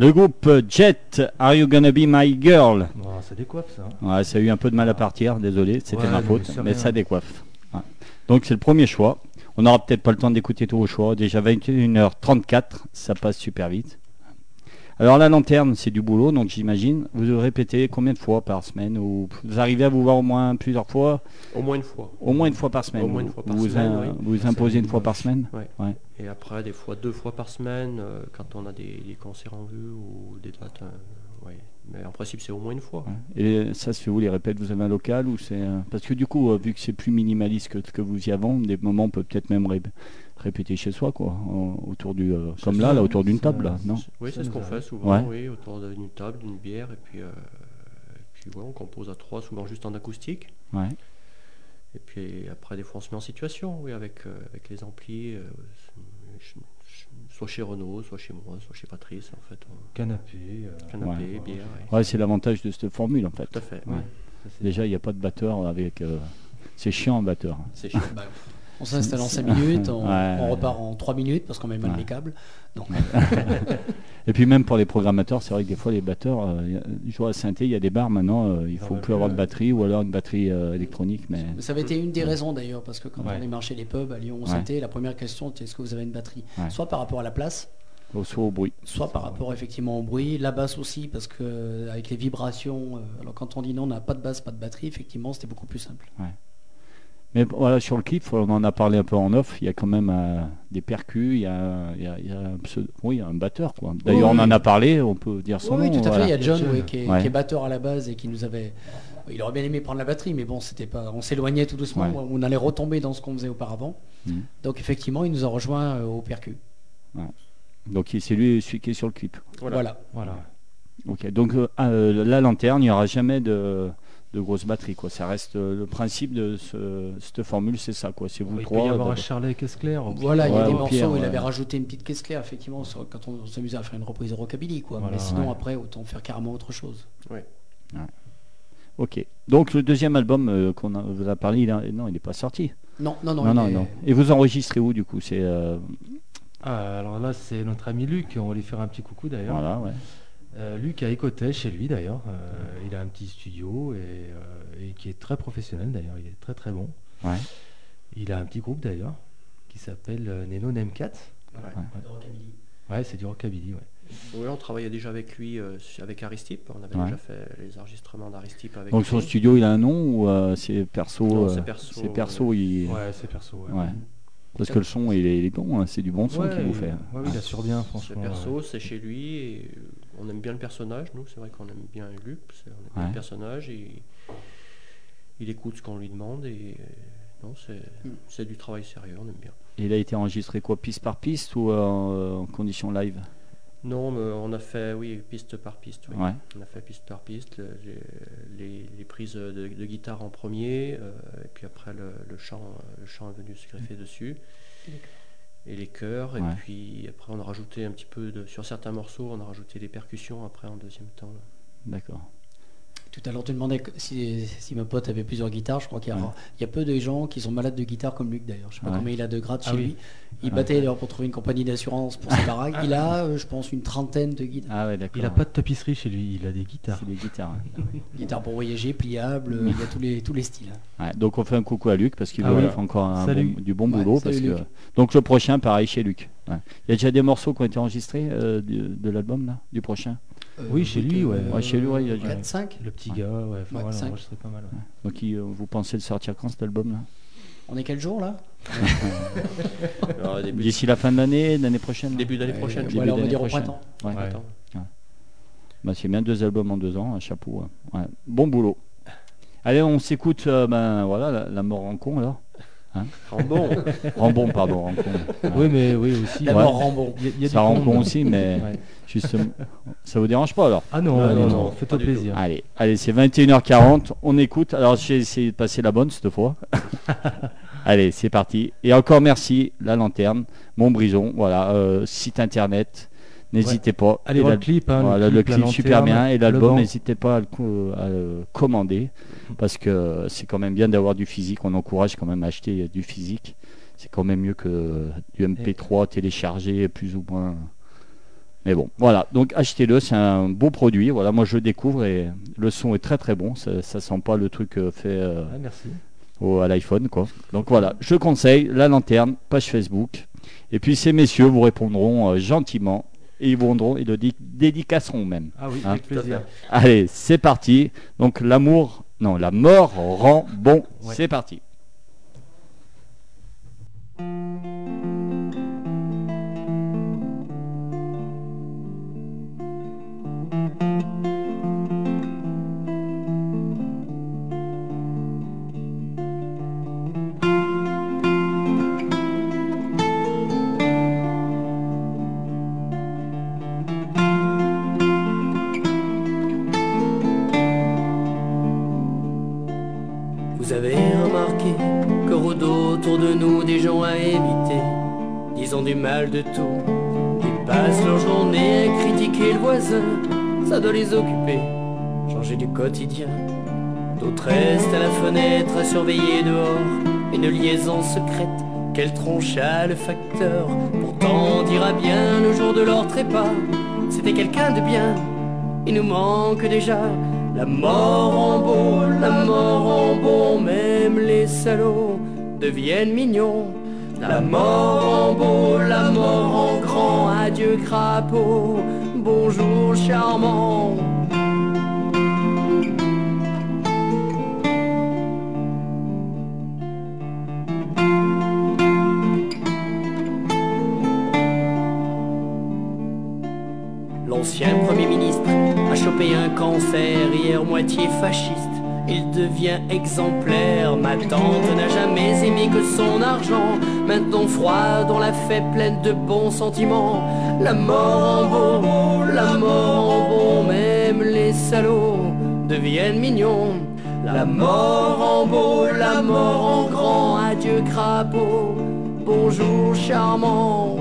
Le groupe Jet, Are You Gonna Be My Girl? Bon, ça décoiffe ça. hein. Ouais, ça a eu un peu de mal à partir, désolé, c'était Ouais, ma mais faute, mais ça décoiffe. Ouais. Donc c'est le premier choix. On n'aura peut-être pas le temps d'écouter tous vos choix. Déjà 21h34, ça passe super vite. Alors la lanterne, c'est du boulot, donc j'imagine. Vous répétez combien de fois par semaine ou vous arrivez à vous voir au moins plusieurs fois, Au moins une fois. au moins une fois par semaine. Au moins une fois par vous semaine, im- oui. vous imposez c'est une fois par semaine? Ouais. Et après, des fois deux fois par semaine, euh, quand on a des, des concerts en vue ou des dates. euh, ouais. Mais en principe, c'est au moins une fois. Et ça se fait où les répètes? Vous avez un local ou c'est euh, parce que du coup, vu que c'est plus minimaliste que ce que vous y avant, des moments on peut peut-être même répéter chez soi, quoi, en- autour du, euh, comme là, ça, là, autour d'une table, là, non Oui, c'est ce qu'on fait souvent, Ouais. oui, autour d'une table, d'une bière, et puis, euh, et puis ouais, on compose à trois, souvent juste en acoustique. Ouais. Et puis après, des fois, on se met en situation, oui, avec, euh, avec les amplis, euh, soit chez Renault, soit chez moi, soit chez Patrice, en fait. on- Canapé. euh, Canapé, Ouais. bière. ouais. Ouais, c'est l'avantage de cette formule en fait. Tout à fait. Ouais. ouais. ça, c'est- Déjà, il n'y a pas de batteur avec. euh, C'est chiant un batteur. C'est chiant. On s'installe en 5 minutes, on, Ouais. on repart en 3 minutes parce qu'on met mal Ouais. les câbles. Donc, Et puis même pour les programmateurs, c'est vrai que des fois les batteurs, euh, je vois à synthé, il y a des bars maintenant, euh, il en faut plus avoir de batterie ou alors une batterie euh, électronique, mais ça avait été une des raisons d'ailleurs, parce que quand Ouais. on est marché les pubs à Lyon. Synthé, la première question c'était est-ce que vous avez une batterie? Ouais. Soit par rapport à la place, au soit au bruit. soit par rapport effectivement au bruit, la basse aussi, parce que euh, avec les vibrations, euh, alors quand on dit non, on n'a pas de basse, pas de batterie, effectivement c'était beaucoup plus simple. Mais voilà, sur le clip, on en a parlé un peu en off, il y a quand même euh, des percus, il y a, il y a- il y a un, pseudo- oui, un batteur. quoi. D'ailleurs, Oui, on en oui. a parlé, on peut dire son oui, nom. tout à fait. Il y a John, oui, qui, est, Ouais. qui est batteur à la base et qui nous avait. Il aurait bien aimé prendre la batterie, mais bon, c'était pas. On s'éloignait tout doucement. Ouais. On allait retomber dans ce qu'on faisait auparavant. Mhm. Donc effectivement, il nous a rejoint euh, au percu. Donc c'est lui celui qui est sur le clip. Voilà. Voilà. Voilà. Ok, donc euh, la lanterne, il n'y aura jamais de, de grosse batterie. Quoi. Ça reste euh, le principe de ce- cette formule, c'est ça. Quoi. C'est vous Il peut trois. y avoir de- un Charlet caisse claire. Voilà, il y a Ouais, des au morceaux pire, où il ouais. avait rajouté une petite caisse claire, effectivement, sur- quand on s'amusait à faire une reprise de rockabilly, quoi. Voilà, mais sinon, ouais. après, autant faire carrément autre chose. Ok. Donc le deuxième album euh, qu'on a- vous a parlé, il a- non, il n'est pas sorti. Non, non, non. Non, non, est- non. Et vous enregistrez où du coup C'est euh, Ah, alors là, c'est notre ami Luc. On va lui faire un petit coucou d'ailleurs. voilà, ouais. Euh, Luc à Écoutez chez lui d'ailleurs. Euh, il a un petit studio et, euh, et qui est très professionnel d'ailleurs. Il est très très bon. Ouais. Il a un petit groupe d'ailleurs qui s'appelle euh, Neno Nemcat. Ouais. Ouais, c'est du rockabilly. Ouais. Oui, on travaillait déjà avec lui, euh, avec Aristip. On avait Ouais. déjà fait les enregistrements d'Aristip avec Donc lui. son studio, il a un nom ou euh, c'est perso euh, c'est perso, C'est perso, il- Ouais, c'est perso. Ouais. ouais. Parce que le son, il est, il est bon. hein, C'est du bon son Ouais, qu'il vous fait. ouais, il assure bien, C'est franchement. perso, ouais. c'est chez lui. Et on aime bien le personnage. Nous, c'est vrai qu'on aime bien Luc. c'est- On aime bien le personnage. Et il écoute ce qu'on lui demande. Et euh, non, c'est Mm. c'est du travail sérieux. On aime bien. Il a été enregistré quoi, piste par piste ou euh, en condition live? Non, mais on a fait, oui, piste par piste. oui. Ouais. On a fait piste par piste, le- les, les- les prises de, de guitare en premier, euh, et puis après le, le chant, le chant est venu se greffer dessus, et les chœurs, et Ouais. puis après on a rajouté un petit peu de, sur certains morceaux, on a rajouté les percussions après en deuxième temps. D'accord. Tout à l'heure, tu demandais que- si, si ma pote avait plusieurs guitares. Je crois qu'il y, a- Ouais. il y a peu de gens qui sont malades de guitare comme Luc d'ailleurs. Je sais pas Ouais. combien il a de grades Ah chez oui. lui. Il battait d'ailleurs pour trouver une compagnie d'assurance pour sa baraque. Il a, euh, je pense, une trentaine de guitares. Ah ouais, d'accord. Il a pas de tapisserie chez lui, il a des guitares. C'est des guitares. ouais. Guitare pour voyager, pliable, euh, il y a tous les, tous les styles. hein. Ouais, donc on fait un coucou à Luc parce qu'il Ah veut encore un bon- du bon boulot. Parce que... Donc le prochain, pareil chez Luc. Ouais. Il y a déjà des morceaux qui ont été enregistrés euh, du- de l'album là, du prochain? Euh, Oui, chez lui, ouais. Ouais, chez lui, ouais, il y a du- 4, 5 Le petit gars, ouais, enfin, Ouais, voilà, pas mal. ouais. Donc il- euh, vous pensez le sortir quand cet album là On est quel jour là D'ici la fin de l'année, l'année prochaine début d'année prochaine. Euh, Début on va dire au printemps. Ouais. Ouais. Attends. Bah, c'est bien deux albums en deux ans, un chapeau. ouais. Ouais. Bon boulot. Allez, on s'écoute euh, ben, voilà, la, la mort en con alors. En bon. Rambon, pardon, Rancon. Oui, mais oui aussi. La Ouais. mort Rambon. Il y a- il y a Ça con aussi, mais Ouais. justement, ça vous dérange pas alors? Ah non, non, non, non, non, fais-toi pas du plaisir. Allez, allez, c'est 21h40, on écoute. Alors j'ai essayé de passer la bonne cette fois. allez, c'est parti. Et encore merci, la lanterne, Montbrison, voilà, euh, site internet. N'hésitez pas. Allez voir le clip. hein, voilà, le le clip, super bien. Et l'album n'hésitez pas à le, co- à le commander parce que c'est quand même bien d'avoir du physique. On encourage quand même à acheter du physique. C'est quand même mieux que du MP3 téléchargé plus ou moins. Mais bon voilà. Donc achetez-le. C'est un beau produit. Voilà moi je le découvre et le son est très très bon. Ça, ça sent pas le truc euh, fait euh, Ah, merci. au- à l'iPhone quoi. Donc voilà, je conseille la lanterne, page Facebook. Et puis ces messieurs vous répondront euh, gentiment et ils vendront et le dé- dédicaceront même. Ah oui, Hein, avec plaisir. Allez, c'est parti. Donc l'amour, non, la mort rend bon. Ouais. C'est parti. Les occuper, changer du quotidien. D'autres restent à la fenêtre à surveiller dehors. Une liaison secrète. Quelle troncha le facteur Pourtant on dira bien le jour de leur trépas? C'était quelqu'un de bien. Il nous manque déjà La mort en beau, la mort en bon Même les salauds deviennent mignons. La mort en beau, la mort en grand. Adieu crapaud, bonjour charmant L'ancien Premier ministre a chopé un cancer hier moitié fasciste. Il devient exemplaire. Ma tante n'a jamais aimé que son argent. Maintenant froide, on l'a fait pleine de bons sentiments. La mort en beau, la mort en bon, même les salauds deviennent mignons. La mort en beau, la mort en grand. Adieu crapaud, bonjour charmant.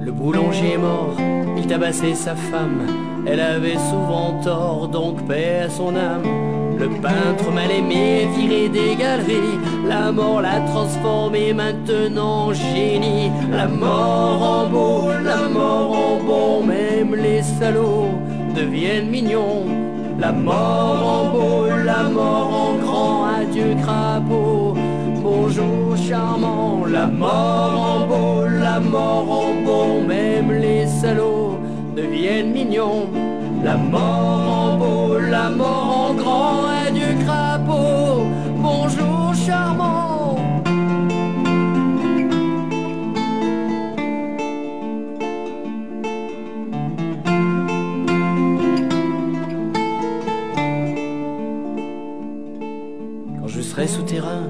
Le boulanger est mort, il tabassait sa femme. Elle avait souvent tort, donc paix à son âme. Le peintre mal aimé, viré des galeries. La mort l'a transformé maintenant en génie. La mort en beau, la mort en bon, même les salauds deviennent mignons. La mort en beau, la mort en grand, adieu crapaud. Bonjour charmant, la mort en beau, la mort en bon, même les salauds deviennent mignons. La mort en beau, la mort en grand, adieu crapaud. Bonjour charmant. Quand je serai souterrain,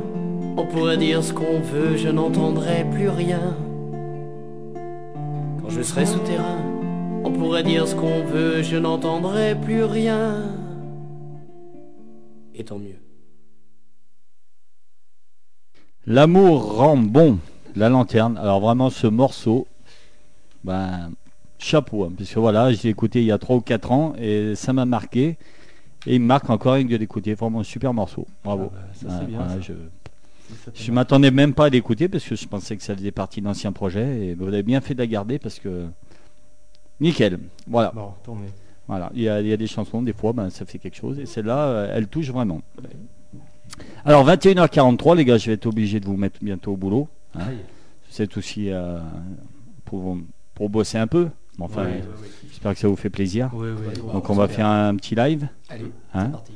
on pourra dire ce qu'on veut, je n'entendrai plus rien. Quand je serai souterrain, on pourra dire ce qu'on veut, je n'entendrai plus rien. Et tant mieux. L'amour rend bon la lanterne. Alors vraiment ce morceau, ben chapeau, hein, parce que voilà, je l'ai écouté il y a 3 ou 4 ans et ça m'a marqué. Et il me marque encore rien que de l'écouter. Vraiment un super morceau. Bravo. Ah bah, ça, bien, ça. je je m'attendais même pas à l'écouter parce que je pensais que ça faisait partie d'anciens projets. Et vous avez bien fait de la garder parce que nickel. Voilà. Bon. Voilà, il y, a, il y a des chansons, des fois, ben, ça fait quelque chose, et celle-là, euh, elle touche vraiment. Alors, 21h43, les gars, je vais être obligé de vous mettre bientôt au boulot. hein. C'est aussi euh, pour, vous- pour bosser un peu. Enfin, Ouais, ouais, j'espère que ça vous fait plaisir. Donc, on va faire un petit live. Allez, Hein parti.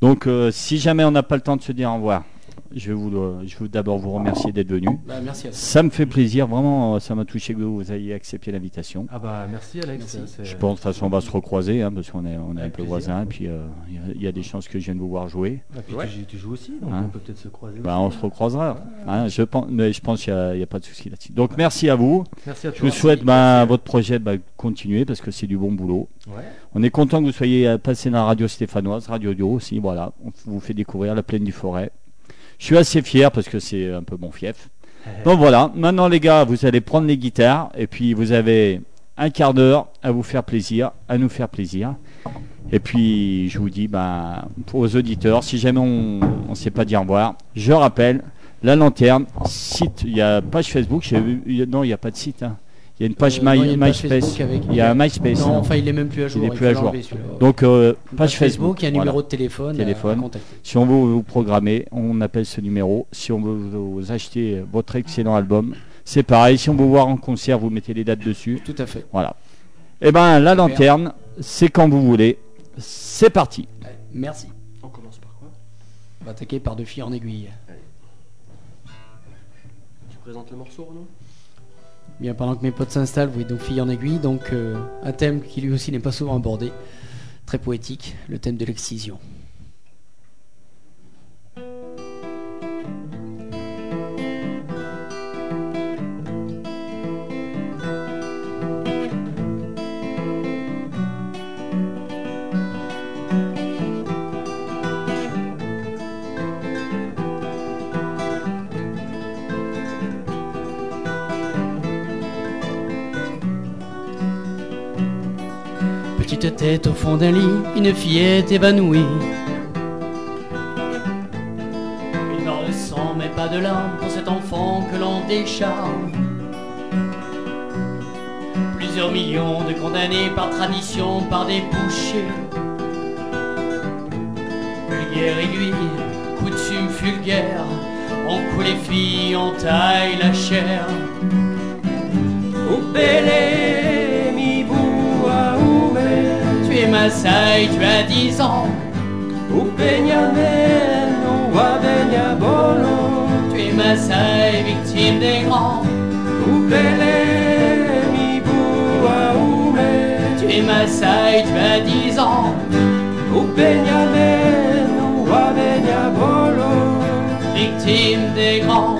Donc, euh, si jamais on n'a pas le temps de se dire au revoir, je vous, je veux d'abord vous remercier d'être venu. Bah, merci à. Ça me fait plaisir, vraiment, euh, ça m'a touché que vous ayez accepté l'invitation. Ah bah merci Alex. Merci. Je pense de toute façon on va se recroiser hein, parce qu'on est, on est un peu voisins et puis euh, il y a- il y, a des chances que je vienne vous voir jouer. Ah, puis Ouais. tu, tu joues aussi, donc Hein? on peut peut-être se croiser. Bah, aussi. on se recroisera. hein, je pense, mais je pense qu'il n'y a, pas de souci là-dessus. Donc merci à vous. Merci à Je toi. vous souhaite bah, votre projet de continuer parce que c'est du bon boulot. Ouais. On est content que vous soyez euh, passé dans la radio stéphanoise, Radio Dio aussi. Voilà, on vous fait découvrir la plaine du Forêt. Je suis assez fier parce que c'est un peu mon fief. Donc voilà, maintenant les gars, vous allez prendre les guitares et puis vous avez un quart d'heure à vous faire plaisir, à nous faire plaisir. Et puis je vous dis, pour aux auditeurs, si jamais on ne sait pas dire au revoir, je rappelle, la lanterne, site, il y a page Facebook, non, il n'y a pas de site. hein. Il y a une page Euh, non, My- il y a une page MySpace. Avec- Il y a un MySpace. Non, hein. enfin, il est même plus à jour. est il plus à jour. Donc euh, page Facebook. il y a un voilà. numéro de téléphone. Téléphone. à. Si on veut vous programmer, on appelle ce numéro. Si on veut vous acheter votre excellent album, c'est pareil. Si on veut vous voir en concert, vous mettez les dates dessus. Tout à fait. Voilà. Et ben la lanterne, c'est quand vous voulez. C'est parti. Allez, Merci. On commence par quoi? On va attaquer par deux filles en aiguille. Tu présentes le morceau, Renaud? Bien, pendant que mes potes s'installent, vous voyez donc filles en aiguille, donc euh, un thème qui lui aussi n'est pas souvent abordé, très poétique, le thème de l'excision. Petite tête au fond d'un lit, une fillette évanouie. Il ne sang mais pas de larmes pour cet enfant que l'on décharme. Plusieurs millions de condamnés par tradition, par des bouchers. Vulgaire aiguille, coutume vulgaire, on coule les filles, on taille la chair. Upele ube, Tu as 10 ans. no wabenya bolo. Tu es Maasai, victime des grands. Mi bua ube, Tu es Maasai, tu as 10 ans. upenyame no wabenya bolo. Victime des grands.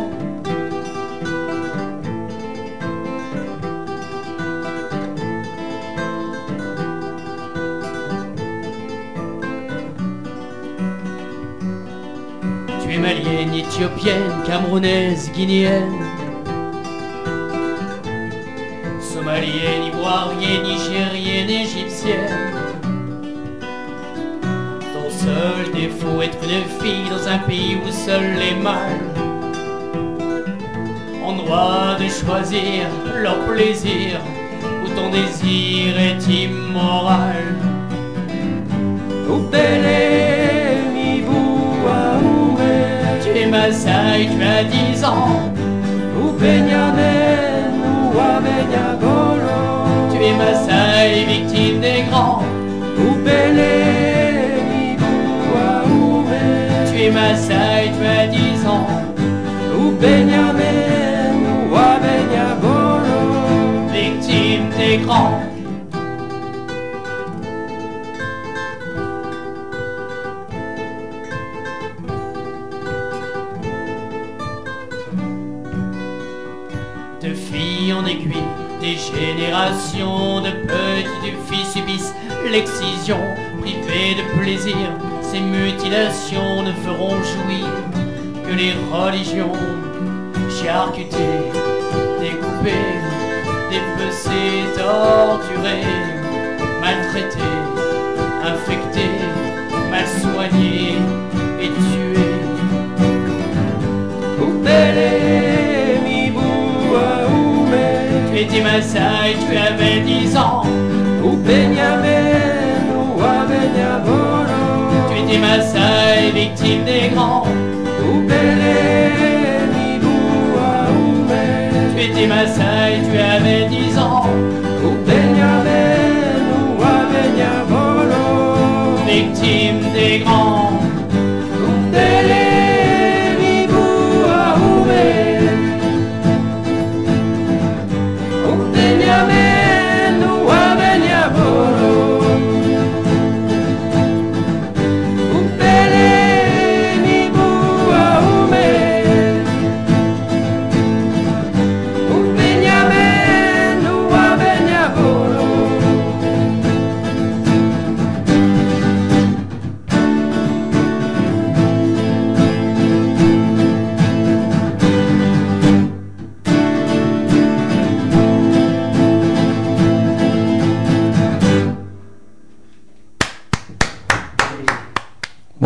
Éthiopienne, camerounaise, guinéenne. Somalienne, ivoirienne, nigérienne, égyptienne. Ton seul défaut être une fille dans un pays où seuls les mâles ont droit de choisir leur plaisir, où ton désir est immoral. Tu es Maasai, tu as 10 ans. no wabenya bolo. Tu es Maasai, victime des grands. Mi bua ube, Tu es Maasai, tu as 10 ans. upenyame no wabenya bolo. Victime des grands. Des générations de filles subissent l'excision, privées de plaisir. Ces mutilations ne feront jouir que les religions charcutées, découpées, dépecées, torturées, maltraitées, infectées, mal soignées et tuées. Étais Maasai, tu avais 10 ans. Upenyame nua benyaboro Tu étais Maasai, victime des grands. Mi bua ume Tu étais Maasai, tu avais 10 ans. Upenyame nua benyaboro Victime des grands.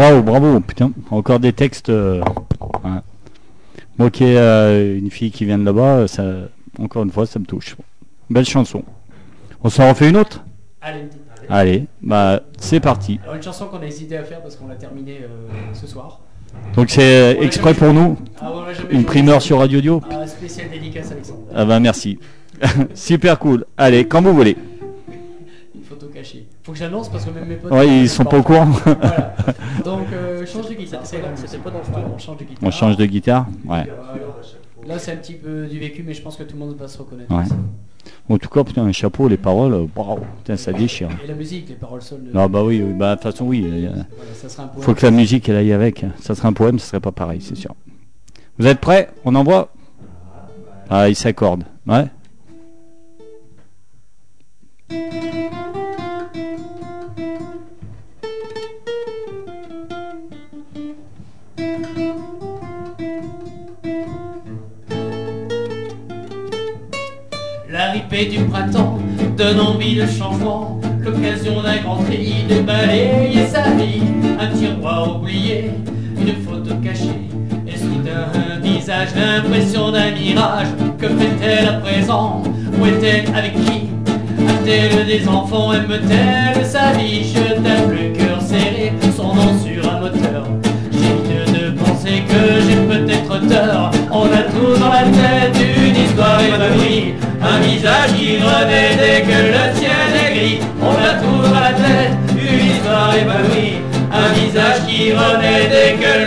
Waouh, bravo, putain, encore des textes. euh, ouais. Moi qui ai euh, une fille qui vient de là-bas, ça, encore une fois, ça me touche. Belle chanson. On s'en refait une autre? Allez, Allez, bah c'est parti. Alors une chanson qu'on a hésité à faire parce qu'on l'a terminée euh, ce soir. Donc c'est euh, exprès pour nous, Ah une primeur sur Radio Dio. Ah, spécial dédicace Alexandre. Ah bah merci. Super cool. Allez, quand vous voulez. Une photo cachée. Faut que j'annonce parce que même mes potes. Ouais, ils sont pas au courant. Voilà. Donc euh, change de guitare. C'était pas dans on change de guitare. On change de guitare Ouais. Voilà. Là c'est un petit peu du vécu mais je pense que tout le monde va se reconnaître. Ouais. En tout cas, putain, un chapeau, les paroles, euh, waouh, putain, ça déchire. Et la musique, les paroles seules. Non, bah oui, oui, bah de toute façon, oui. euh, Voilà, faut que la musique, elle aille avec. Ça serait un poème, ce serait pas pareil, c'est sûr. Vous êtes prêts? On envoie? Ah, il s'accorde. Ouais. Du printemps donne envie de changement, l'occasion d'un grand tri de balayer sa vie. Un tiroir oublié, une photo cachée, et soudain un visage, l'impression d'un mirage. Que fait-elle à présent? Où est-elle? Avec qui? A-t-elle des enfants? Aime-t-elle sa vie? Jette-t-elle le cœur serré, son nom sur un moteur penser que j'ai peut-être tort. On a tout dans la tête, une histoire évanouie. Un visage qui renaît dès que le ciel est gris. On a tout dans la tête, une histoire évanouie. Un visage qui renaît dès que le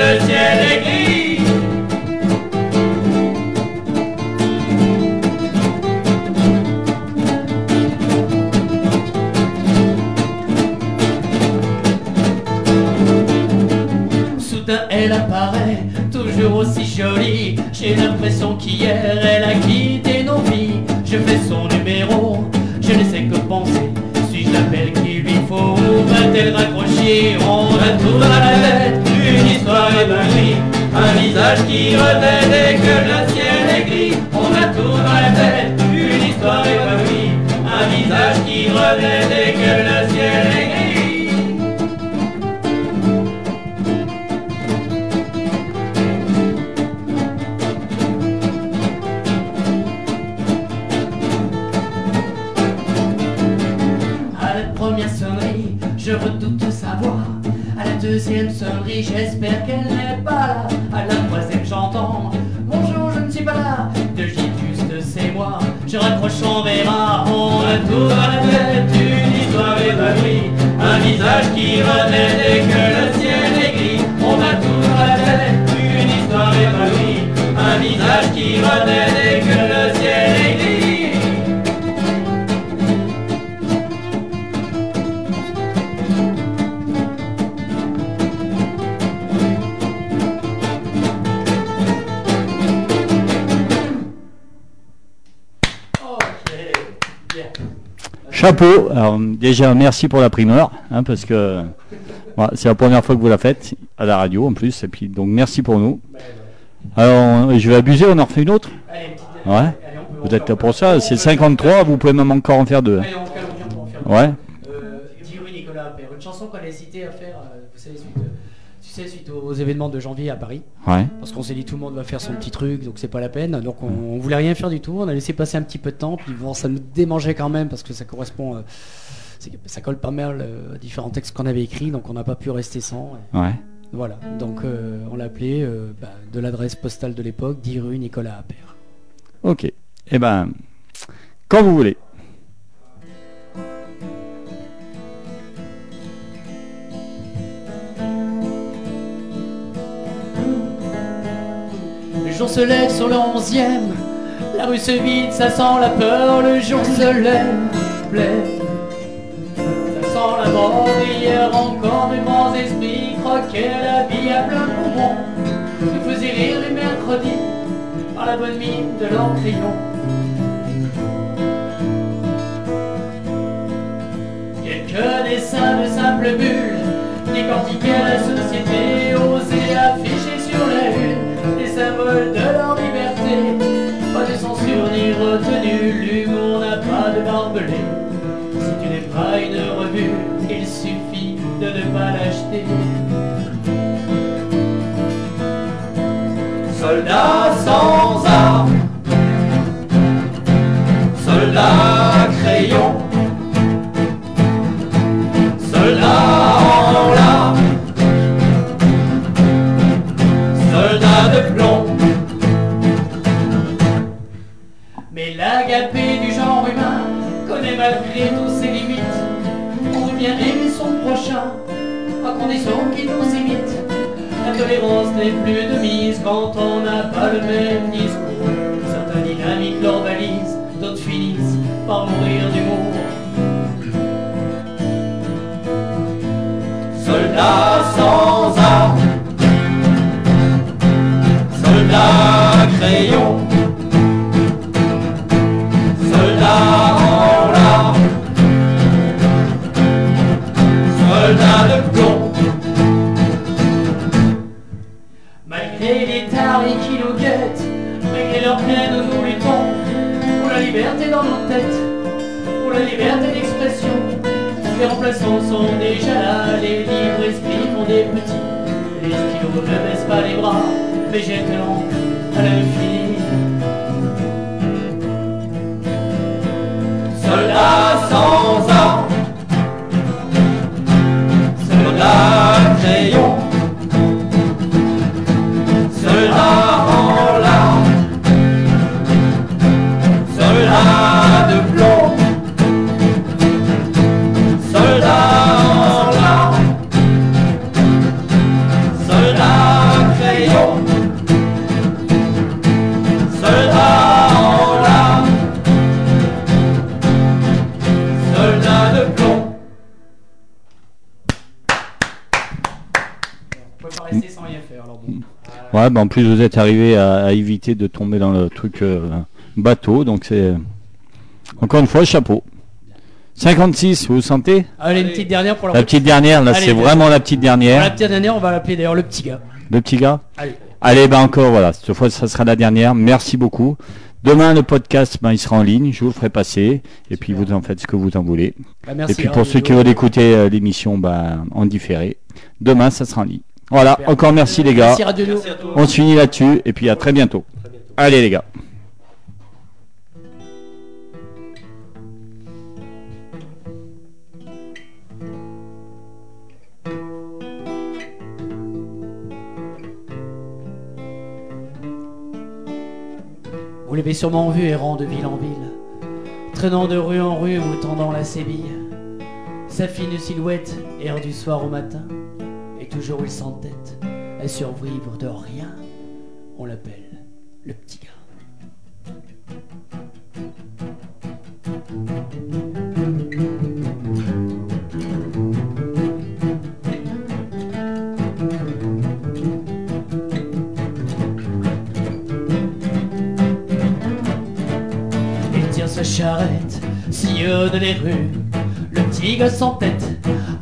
Alors, déjà, merci pour la primeur, hein, parce que voilà, c'est la première fois que vous la faites à la radio en plus. Et puis, donc, merci pour nous. Alors, je vais abuser, on en refait une autre? Ouais. Vous êtes là pour ça C'est 53, vous pouvez même encore en faire deux. hein. Ouais. Euh, Nicolas une chanson qu'on a hésité à faire, euh, vous savez, suite, sais, suite aux événements de janvier à Paris. Ouais. Parce qu'on s'est dit tout le monde va faire son petit truc, donc c'est pas la peine. Donc on, on voulait rien faire du tout. On a laissé passer un petit peu de temps, puis bon, ça nous démangeait quand même parce que ça correspond, euh, ça colle pas mal euh, à différents textes qu'on avait écrits, donc on n'a pas pu rester sans. Et Ouais. voilà. Donc euh, on l'a appelé euh, bah, de l'adresse postale de l'époque, 10 rue Nicolas Appert. Ok. Eh ben, quand vous voulez. Jour se lève sur le onzième, la rue se vide, ça sent la peur, le jour se lève. Ça sent la mort, hier encore mes grands esprits croquaient la vie à plein poumon. Nous faisaient rire les mercredis par la bonne mine de leur. Quelques dessins de simples bulles décortiquaient la société, de leur liberté. Pas de censure ni retenue, l'humour n'a pas de barbelé. Si tu n'es pas une revue, il suffit de ne pas l'acheter. Soldats sans qu'il nous imite. La tolérance n'est plus de mise quand on n'a pas le même déjà là, les livres esprits font des petits. Les stylos ne baissent pas les bras, mais jettent à l'infini. Soldats sans armes, soldats crayons. Bah en plus vous êtes arrivé à, à éviter de tomber dans le truc euh, bateau, donc c'est encore une fois chapeau. 56, vous vous sentez? Allez, une petite dernière pour la La petite dernière, là c'est vraiment la petite Pour la dernière. petite dernière, on va l'appeler d'ailleurs le petit gars. Le petit gars? Allez. Allez, bah encore voilà, cette fois ça sera la dernière. Merci beaucoup. Demain le podcast, ben, il sera en ligne, je vous le ferai passer, et puis vous en faites ce que vous en voulez. Bah, merci, et puis hein, pour ceux qui veulent écouter euh, l'émission, ben, en différé, demain ça sera en ligne. Voilà, Super. encore merci les gars. Merci Radio Neo. On se finit là-dessus, et puis à très bientôt. Allez les gars. Vous l'avez sûrement vu errant de ville en ville, traînant de rue en rue ou tendant la sébille. Sa fine silhouette erre du soir au matin, toujours il s'entête à survivre de rien. On l'appelle le petit gars. Il tient sa charrette, sillonne les rues. Le petit gars sans tête,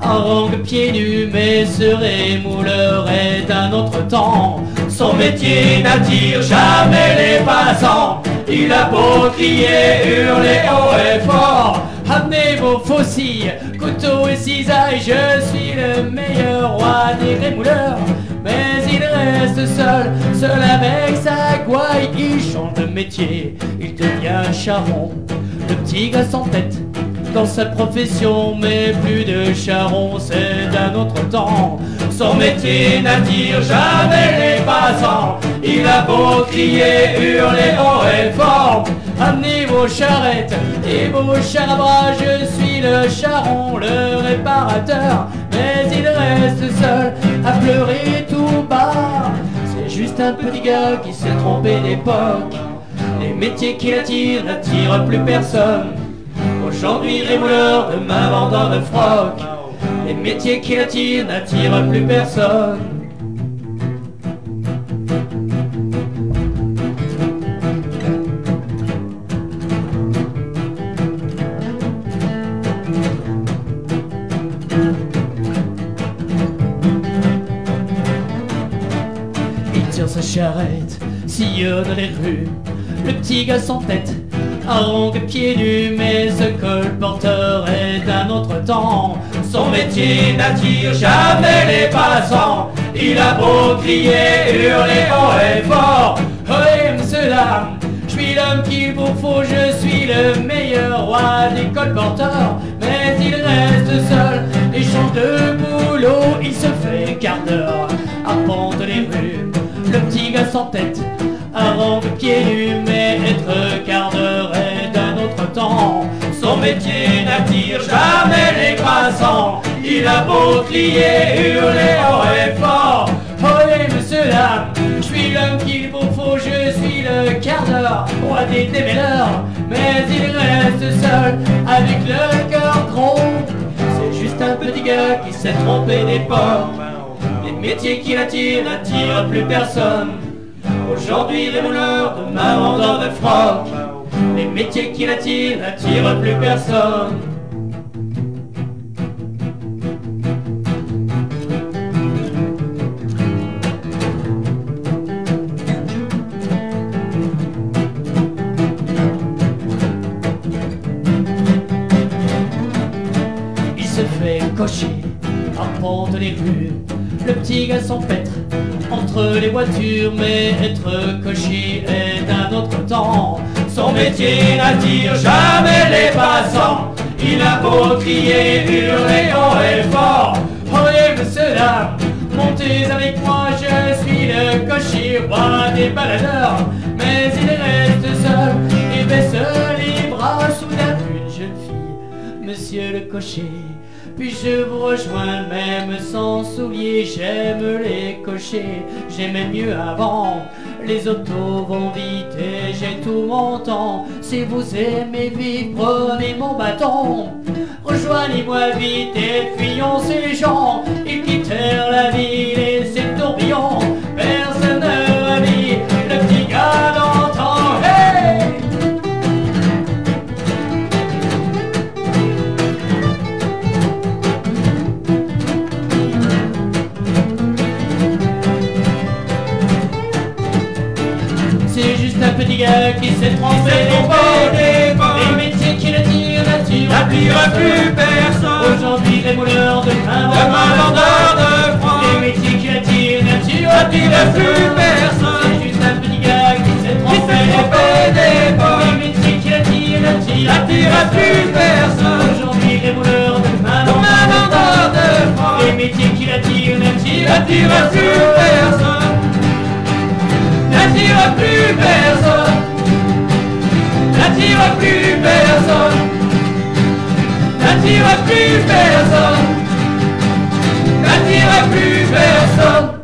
harangue pieds nus, mais se rémoulerait d'un autre temps. Son métier n'attire jamais les passants. Il a beau crier, hurler haut et fort. Amenez vos faucilles, couteaux et cisailles, je suis le meilleur roi des rémouleurs. Mais il reste seul, seul avec sa gouaille. Il change de métier, il devient charron. Le petit gars sans tête, dans sa profession, mais plus de charron, c'est d'un autre temps. Son métier n'attire jamais les passants. Il a beau crier, hurler haut et. Amenez vos charrettes et vos chars je suis le charron, le réparateur. Mais il reste seul à pleurer tout bas. C'est juste un petit gars qui s'est trompé d'époque. Les métiers qui l'attirent n'attirent plus personne. Aujourd'hui rémouleur, demain vendeur de froc. Les métiers qui l'attirent n'attirent plus personne. Il tire sa charrette, sillonne les rues. Le petit gars sans tête, harangue pieds nus, mais ce colporteur est d'un autre temps. Son métier n'attire jamais les passants. Il a beau crier, hurler haut et fort. Oui, monsieur, dame, je suis l'homme qu'il vous faut, je suis le meilleur roi des colporteurs. Mais il reste seul et change de boulot. Il se fait quart d'heure pendre les rues. Le petit gars sans tête, harangue pieds nus, mais être est d'un autre temps. Son métier n'attire jamais les passants. Il a beau crier, hurler haut et fort. Monsieur, dame, je suis l'homme qu'il vous faut, je suis le quart roi des démêleurs. Mais il reste seul avec le cœur gros. C'est juste un petit gars qui s'est trompé d'époque. Les métiers qui l'attirent n'attirent plus personne. Aujourd'hui rémouleur, demain vendeur de froc. Les métiers qui l'attirent n'attirent plus personne. Il se fait cocher, arpente les rues. Le petit gars s'empêtre entre les voitures, mais être cocher est d'un autre temps. Son métier n'attire jamais les passants. Il a beau crier, hurler haut et fort. Oui, monsieur, dame, montez avec moi, je suis le cocher, roi des baladeurs. Mais il reste seul et baisse les bras soudain une jeune fille. Monsieur le cocher, puis-je vous rejoindre même sans souliers J'aime les cochers, j'aimais mieux avant. Les autos vont vite et j'ai tout mon temps. Si vous aimez vite, prenez mon bâton. Rejoignez-moi vite et fuyons ces gens. Ils quittèrent la ville et ses tourbillons. Juste un petit gars qui s'est trompé d'époque. Les métiers qui l'attirent n'attirent plus personne. Aujourd'hui rémouleur, demain vendeur de froid. Les métiers qui l'attirent n'attirent plus personne. C'est juste un petit gars qui s'est trompé d'époque. Les métiers qui l'attirent n'attirent plus personne. Aujourd'hui rémouleur, demain vendeur de froid. Les métiers qui l'attirent n'attirent plus personne n'attire plus personne, n'attire plus personne, n'attire plus personne.